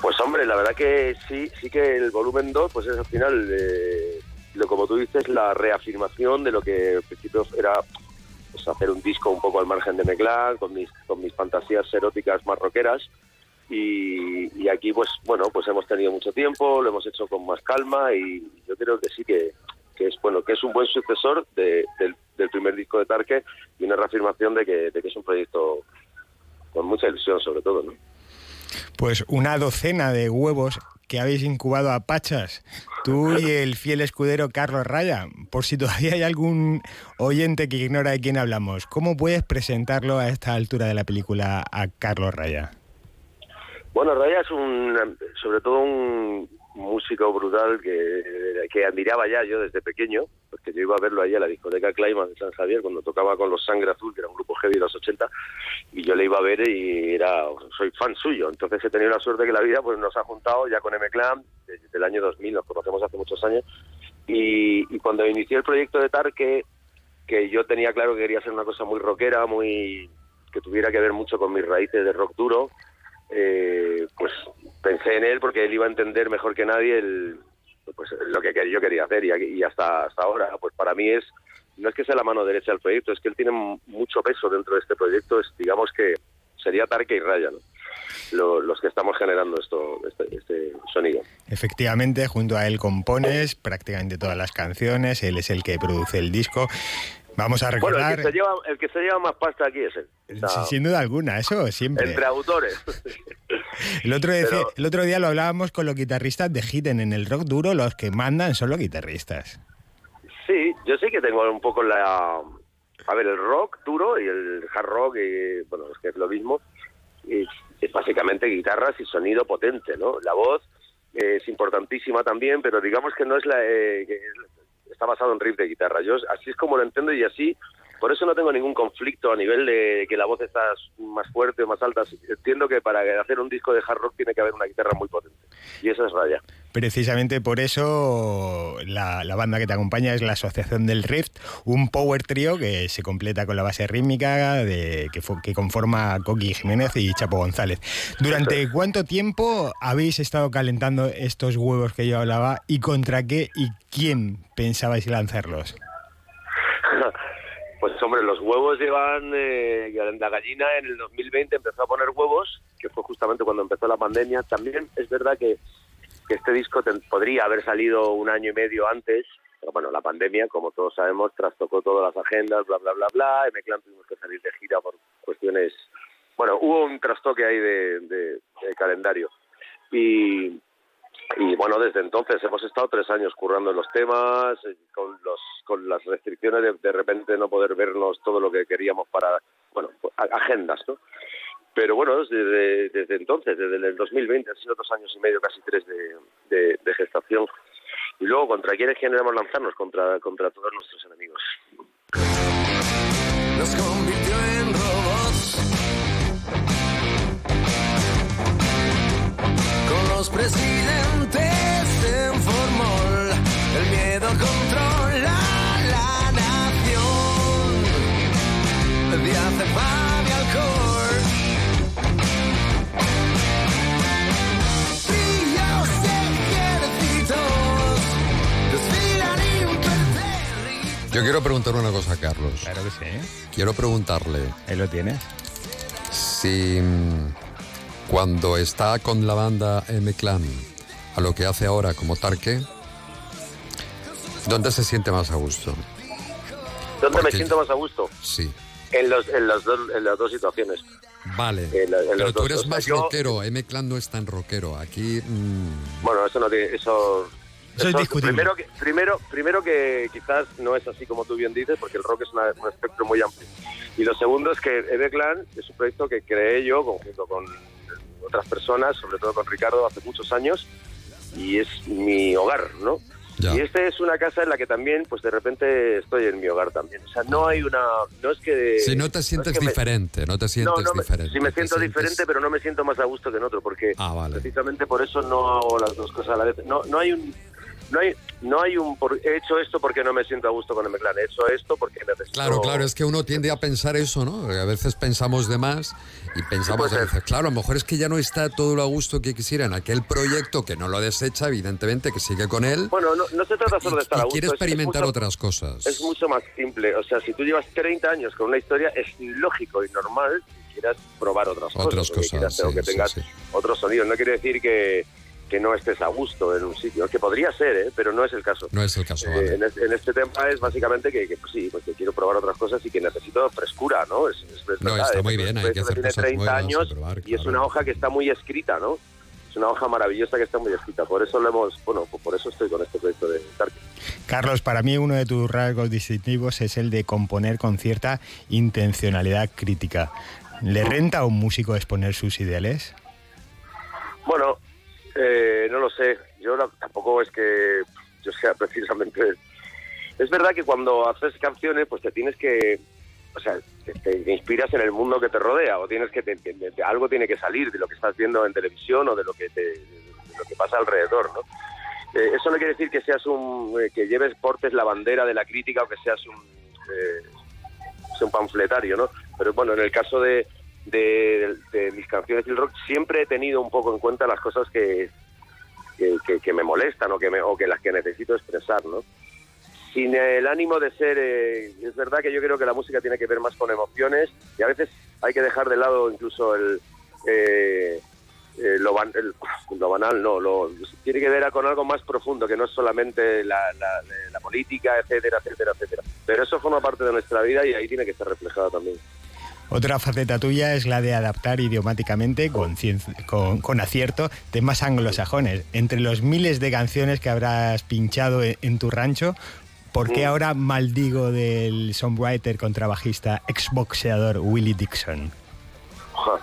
Pues hombre, la verdad que sí, sí que el volumen 2, pues es al final, eh, lo como tú dices, la reafirmación de lo que en principio era pues, hacer un disco un poco al margen de Meclán, con mis, con mis fantasías eróticas más rockeras. Y, y aquí, pues bueno, pues hemos tenido mucho tiempo, lo hemos hecho con más calma y yo creo que sí que, que es bueno, que es un buen sucesor de- del, del primer disco de Tarque y una reafirmación de que, de que es un proyecto con mucha ilusión sobre todo, ¿no? Pues una docena de huevos que habéis incubado a Pachas, tú y el fiel escudero Carlos Raya. Por si todavía hay algún oyente que ignora de quién hablamos, ¿cómo puedes presentarlo a esta altura de la película a Carlos Raya? Bueno, Raya es un, sobre todo un músico brutal que, admiraba ya yo desde pequeño, porque yo iba a verlo ahí a la discoteca Climax de San Javier cuando tocaba con los Sangre Azul, que era un grupo heavy de los 80, y yo le iba a ver y era, soy fan suyo. Entonces he tenido la suerte que la vida pues nos ha juntado ya con M-Clan desde el año 2000, nos conocemos hace muchos años, y, cuando inicié el proyecto de Tarque, que yo tenía claro que quería ser una cosa muy rockera, muy que tuviera que ver mucho con mis raíces de rock duro, eh, pues pensé en él porque él iba a entender mejor que nadie el, pues, lo que yo quería hacer y, y hasta, hasta ahora, pues para mí es, no es que sea la mano derecha del proyecto, es que él tiene mucho peso dentro de este proyecto, es digamos que sería Tarque y Raya, ¿no? lo- los que estamos generando esto, este, este sonido. Efectivamente, junto a él compones prácticamente todas las canciones, él es el que produce el disco. Vamos a Bueno, el recordar, que, se lleva, el que se lleva más pasta aquí es él. Sin duda alguna, eso siempre. entre autores. El otro, Pero- el otro día lo hablábamos con los guitarristas de Hidden. En el rock duro los que mandan son los guitarristas. Sí, yo sí que tengo un poco la... A ver, el rock duro y el hard rock, y, bueno, es que es lo mismo, es, es básicamente guitarras y sonido potente, ¿no? La voz eh, es importantísima también, pero digamos que no es la... eh, está basado en riff de guitarra. Yo así es como lo entiendo y así... Por eso no tengo ningún conflicto a nivel de que la voz está más fuerte o más alta. Entiendo que para hacer un disco de hard rock tiene que haber una guitarra muy potente. Y eso es Raya. Precisamente por eso la, la banda que te acompaña es la Asociación del Rift, un power trio que se completa con la base rítmica de, que, que conforma Coqui Jiménez y Chapo González. ¿Durante cuánto tiempo habéis estado calentando estos huevos que yo hablaba y contra qué y quién pensabais lanzarlos? Pues hombre, los huevos llevan, eh, la gallina en el 2020 empezó a poner huevos, que fue justamente cuando empezó la pandemia. También es verdad que, este disco ten- podría haber salido un año y medio antes, pero bueno, la pandemia, como todos sabemos, trastocó todas las agendas, bla, bla, bla, bla. En Clan tuvimos que salir de gira por cuestiones... Bueno, hubo un trastoque ahí de, de- de calendario. Y, y bueno, desde entonces hemos estado tres años currando los temas, eh, con, los, con las restricciones de de repente no poder vernos todo lo que queríamos para, bueno, pues, agendas, ¿no? Pero bueno, desde, desde entonces, desde el 2020, han sido dos años y medio, casi tres de, de- de gestación. Y luego, ¿contra quiénes queremos lanzarnos? Contra, contra todos nuestros enemigos. Yo quiero preguntar una cosa a Carlos. Claro que sí. Quiero preguntarle. Ahí lo tienes. Si mm, cuando está con la banda M-Clan a lo que hace ahora como Tarque, ¿dónde se siente más a gusto? ¿Dónde me siento más a gusto? Sí. En, los, en, las, dos, en las dos situaciones. Vale. En la- en Pero los tú dos. eres más yo- rockero. M-Clan no es tan rockero. Aquí. mm, Bueno, eso no tiene, eso, Eso es discutible. Primero que, primero, primero que quizás no es así como tú bien dices, porque el rock es una- un espectro muy amplio. Y lo segundo es que Eve Clan es un proyecto que creé yo conjunto con otras personas, sobre todo con Ricardo, hace muchos años, y es mi hogar, ¿no? Y este es una casa en la que también, pues de repente estoy en mi hogar también. O sea, no hay una, no es que si no te es sientes que me- diferente, no te sientes no, no me- diferente. sí me siento sientes- diferente, pero no me siento más a gusto que en otro, porque Ah, vale. precisamente por eso no hago las dos cosas a la vez. No, no hay un, no hay, no hay un, por- he hecho esto porque no me siento a gusto con el clan, he hecho esto porque necesito. Claro, claro, es que uno tiende a pensar eso, ¿no? A veces pensamos de más y pensamos a veces, claro, a lo mejor es que ya no está todo lo a gusto que quisiera en aquel proyecto, que no lo desecha, evidentemente, que sigue con él. Bueno, no, no se trata solo de estar a y gusto. quiere experimentar mucho- otras cosas. Es mucho más simple. O sea, si tú llevas 30 años con una historia, es lógico y normal que quieras probar otras cosas. Otras o que cosas, quieras- o sí, que sí, tengas sí. otros sonidos. No quiere decir que, que no estés a gusto en un sitio. Que podría ser, ¿eh? pero no es el caso. No es el caso, Eh, vale. en, este, en este tema es básicamente que, que, pues sí, pues que quiero probar otras cosas y que necesito frescura, ¿no? Es, es No, verdad, está ¿eh? muy bien, hay esto que hacer tiene cosas 30 nuevas, años probar, y es una hoja que está muy escrita, ¿no? Es una hoja maravillosa que está muy escrita. Por eso lo hemos, bueno, pues por eso estoy con este proyecto de Tarkin. Carlos, para mí uno de tus rasgos distintivos es el de componer con cierta intencionalidad crítica. ¿Le renta a un músico exponer sus ideales? Bueno, eh, no lo sé. Yo no- tampoco es que yo sea precisamente. Es verdad que cuando haces canciones, pues te tienes que. O sea, te, inspiras en el mundo que te rodea, o tienes que. te- algo tiene que salir de lo que estás viendo en televisión o de lo que, te, lo que pasa alrededor, ¿no? Eh, eso no quiere decir que seas un. eh, que lleves, portes la bandera de la crítica o que seas un. eh, un panfletario, ¿no? Pero bueno, en el caso de, de, mis canciones y el rock, siempre he tenido un poco en cuenta las cosas que, que, me molestan o que, me- o que las que necesito expresar, ¿no? Sin el ánimo de ser... eh, es verdad que yo creo que la música tiene que ver más con emociones y a veces hay que dejar de lado incluso el... eh, ban- el- lo banal no, lo, tiene que ver con algo más profundo, que no es solamente la, la- la política, etcétera, etcétera, etcétera. Pero eso forma parte de nuestra vida y ahí tiene que estar reflejado también. Otra faceta tuya es la de adaptar idiomáticamente con, con, con acierto temas anglosajones. Entre los miles de canciones que habrás pinchado en, en tu rancho, ¿por qué Mm. ahora maldigo del songwriter, contrabajista, exboxeador Willie Dixon?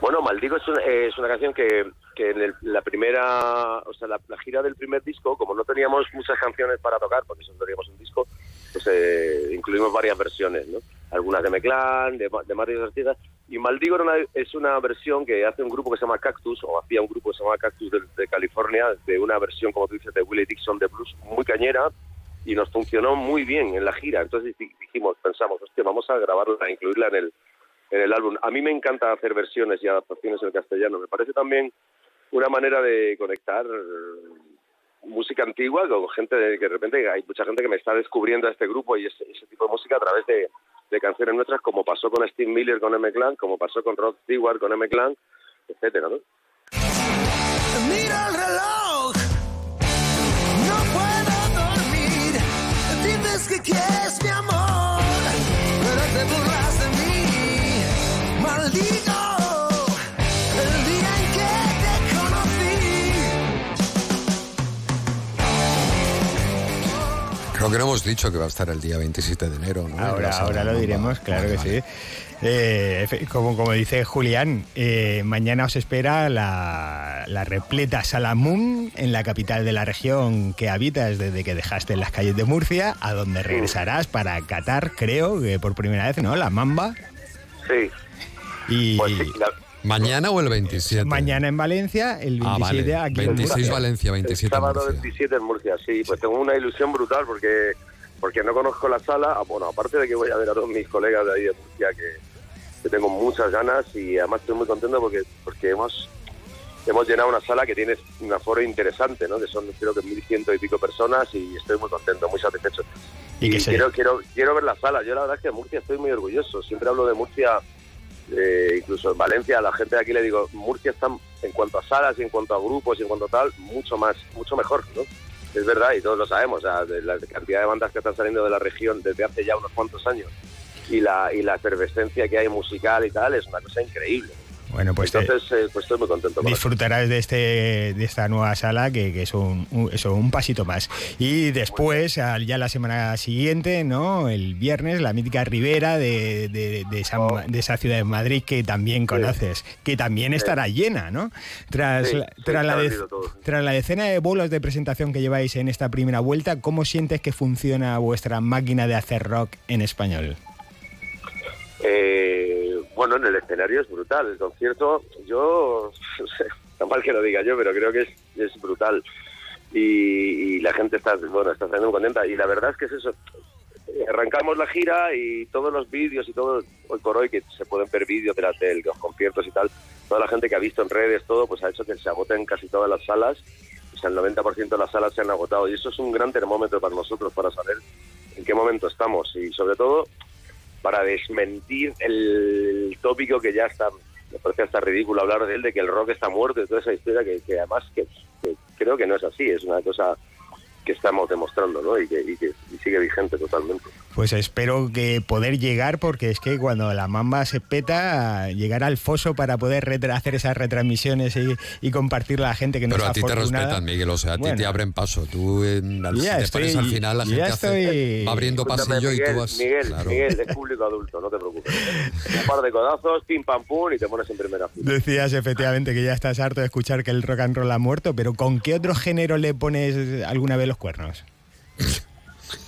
Bueno, Maldigo es una, es una canción que, que en el- la primera, o sea, la, la gira del primer disco, como no teníamos muchas canciones para tocar, porque solo teníamos un disco, pues eh, incluimos varias versiones, ¿no? Algunas de Meclán, de, de varios artistas, y Maldigo una- es una versión que hace un grupo que se llama Cactus, o hacía un grupo que se llama Cactus de, de California, de una versión, como tú dices, de Willie Dixon de blues, muy cañera, y nos funcionó muy bien en la gira. Entonces di- dijimos, pensamos, hostia, vamos a grabarla, a incluirla en el, en el álbum. A mí me encanta hacer versiones y adaptaciones en castellano. Me parece también una manera de conectar música antigua con gente de, que de repente hay mucha gente que me está descubriendo a este grupo y ese, ese tipo de música a través de, canciones nuestras, como pasó con Steve Miller con M Clan, como pasó con Rod Stewart con M Clan, etcétera, ¿no? Mira el reloj, no puedo dormir. Dices que quieres mi amor, pero te burlas de mí. Maldigo Creo que no hemos dicho que va a estar el día 27 de enero, ¿no? En Ahora, ahora lo diremos, claro Vale, que vale. sí. Eh, como, como dice Julián, eh, mañana os espera la, la repleta Salamun en la capital de la región que habitas desde que dejaste las calles de Murcia, a donde regresarás para Qatar, creo, que por primera vez, ¿no? La Mamba. Sí. Y ¿Mañana o el 27? mañana en Valencia, el 27 Ah, vale. aquí en 26 Murcia. Valencia, 27 El sábado Murcia. 27 en Murcia, sí. Pues tengo una ilusión brutal porque porque no conozco la sala. Ah, Bueno, aparte de que voy a ver a todos mis colegas de ahí de Murcia que, que tengo muchas ganas y además estoy muy contento porque porque hemos hemos llenado una sala que tiene un aforo interesante, ¿no? Que son creo que 1.100 y pico personas y estoy muy contento, muy satisfecho. Y que se- quiero, quiero, quiero ver la sala. Yo la verdad es que de Murcia estoy muy orgulloso. Siempre hablo de Murcia, eh, incluso en Valencia, a la gente de aquí le digo, Murcia está en cuanto a salas y en cuanto a grupos y en cuanto a tal, mucho más, mucho mejor, ¿no? Es verdad y todos lo sabemos, de la cantidad de bandas que están saliendo de la región desde hace ya unos cuantos años y la, y la efervescencia que hay musical y tal es una cosa increíble. Bueno, pues te- Entonces, eh, pues estoy muy contento con eso. disfrutarás de este de esta nueva sala que, que es un, un- eso, un pasito más. Y después al- ya la semana siguiente no el viernes la mítica Ribera de, de- de esa, Oh. de esa ciudad de Madrid que también conoces que también estará llena no tras, Sí, la, tras, la de- tras la decena de bolos de presentación que lleváis en esta primera vuelta cómo sientes que funciona vuestra máquina de hacer rock en español Eh, bueno, en el escenario es brutal. El concierto, yo, está mal que lo diga yo, pero creo que es, es brutal. Y, y la gente está, bueno, está muy contenta. Y la verdad es que es eso. Eh, Arrancamos la gira y todos los vídeos y todo, hoy por hoy, que se pueden ver vídeos de, las- de los conciertos y tal, toda la gente que ha visto en redes, todo, pues ha hecho que se agoten casi todas las salas. O sea, el 90% de las salas se han agotado. Y eso es un gran termómetro para nosotros, para saber en qué momento estamos. Y sobre todo, para desmentir el tópico que ya está, me parece hasta ridículo hablar de él, de que el rock está muerto y toda esa historia que, que además que, que creo que no es así, es una cosa que estamos demostrando, ¿no? Y que, y que y sigue vigente totalmente. Pues espero que poder llegar, porque es que cuando la mamba se peta, llegar al foso para poder retra- hacer esas retransmisiones y, y compartir a la gente que no Pero a ti te respetan, Miguel, o sea, a ti te abren paso. Tú en, al- Ya si te estoy- pones al final, la ya gente hace- estoy- va abriendo pasillo y Miguel, tú vas... Miguel, claro. Miguel, es público adulto, no te preocupes. Un par de codazos, pim pam pum y te pones en primera fila. Decías efectivamente que ya estás harto de escuchar que el rock and roll ha muerto, pero ¿con qué otro género le pones alguna vez los cuernos?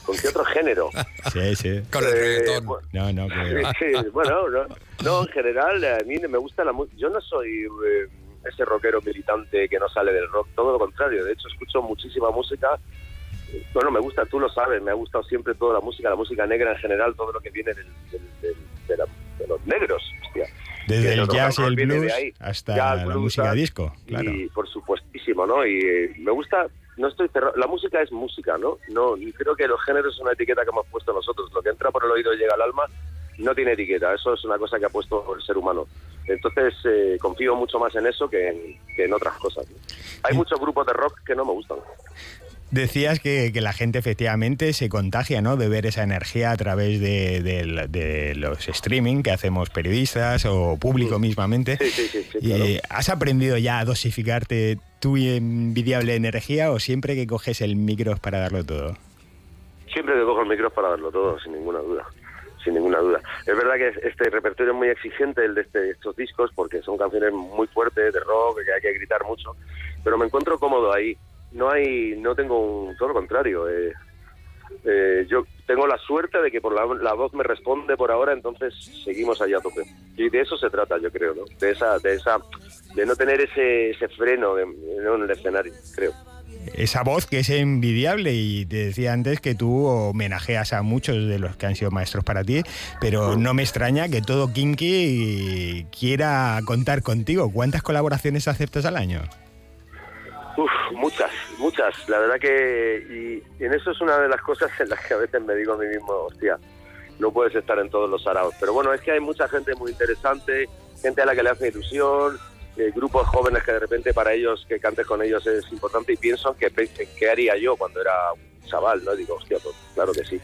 ¿Con qué otro género? Sí, sí. Con el reggaetón. No, no, que- Sí, bueno, no, no, en general a mí me gusta la música. Yo no soy eh, ese rockero militante que no sale del rock, todo lo contrario. De hecho, escucho muchísima música. Bueno, me gusta, tú lo sabes, me ha gustado siempre toda la música, la música negra en general, todo lo que viene del- del- del- de, la- de los negros. hostia. Desde el jazz y el blues ahí. hasta Jazz, la blues, música disco, claro. Y por supuestísimo, ¿no? Y eh, me gusta, no estoy cerrado, la música es música, ¿no? No, y creo que los géneros es una etiqueta que hemos puesto nosotros. Lo que entra por el oído y llega al alma no tiene etiqueta, eso es una cosa que ha puesto el ser humano. Entonces eh, confío mucho más en eso que en, que en otras cosas. Hay muchos grupos de rock que no me gustan. Decías que, que, la gente efectivamente se contagia, ¿no? De ver esa energía a través de, de, de los streaming que hacemos periodistas o público mismamente. Sí, sí, sí, y, ¿Has aprendido ya a dosificarte tu envidiable energía o siempre que coges el micro para darlo todo? Siempre que cojo el micro para darlo todo, sin ninguna duda. Sin ninguna duda. Es verdad que este repertorio es muy exigente, el de este, estos discos, porque son canciones muy fuertes, de rock, que hay que gritar mucho. Pero me encuentro cómodo ahí no hay no tengo un todo lo contrario eh, eh, yo tengo la suerte de que por la, la, voz me responde por ahora entonces seguimos allá a tope y de eso se trata yo creo no de esa de esa de no tener ese, ese freno en el escenario creo esa voz que es envidiable y te decía antes que tú homenajeas a muchos de los que han sido maestros para ti, pero no me extraña que todo Kinky quiera contar contigo. ¿Cuántas colaboraciones aceptas al año? Uf, muchas, muchas. La verdad que y, y, en eso es una de las cosas en las que a veces me digo a mí mismo, hostia, no puedes estar en todos los araos. Pero bueno, es que hay mucha gente muy interesante, gente a la que le hace ilusión, eh, grupos jóvenes que de repente para ellos, que cantes con ellos es importante y pienso que qué haría yo cuando era un chaval, ¿no? Digo, hostia, pues claro que sí.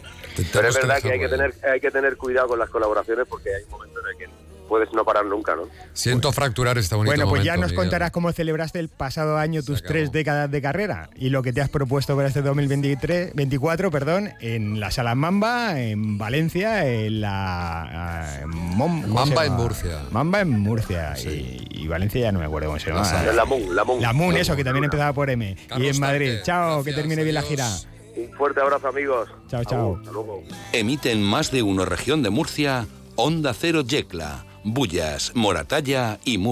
Pero es verdad que hay que tener, hay que tener cuidado con las colaboraciones porque hay momentos en el que puedes no parar nunca, ¿no? Siento fracturar esta bonito Bueno, pues momento, ya nos Miguel. contarás cómo celebraste el pasado año tus tres décadas de carrera y lo que te has propuesto para este 2023, 24, perdón, en la Sala Mamba, en Valencia, en la en Mom, ¿cómo Mamba en? Murcia. Mamba en Murcia y, y Valencia ya no me acuerdo cómo se llama. En la Moon, la Moon. La Moon, eso, que también empezaba por M. y en Madrid. Chao, que termine bien la gira. Un fuerte abrazo, amigos. Chao, chao. Hasta luego. Emiten más de uno región de Murcia, Onda Cero Yecla, Bullas, Moratalla y Murcia.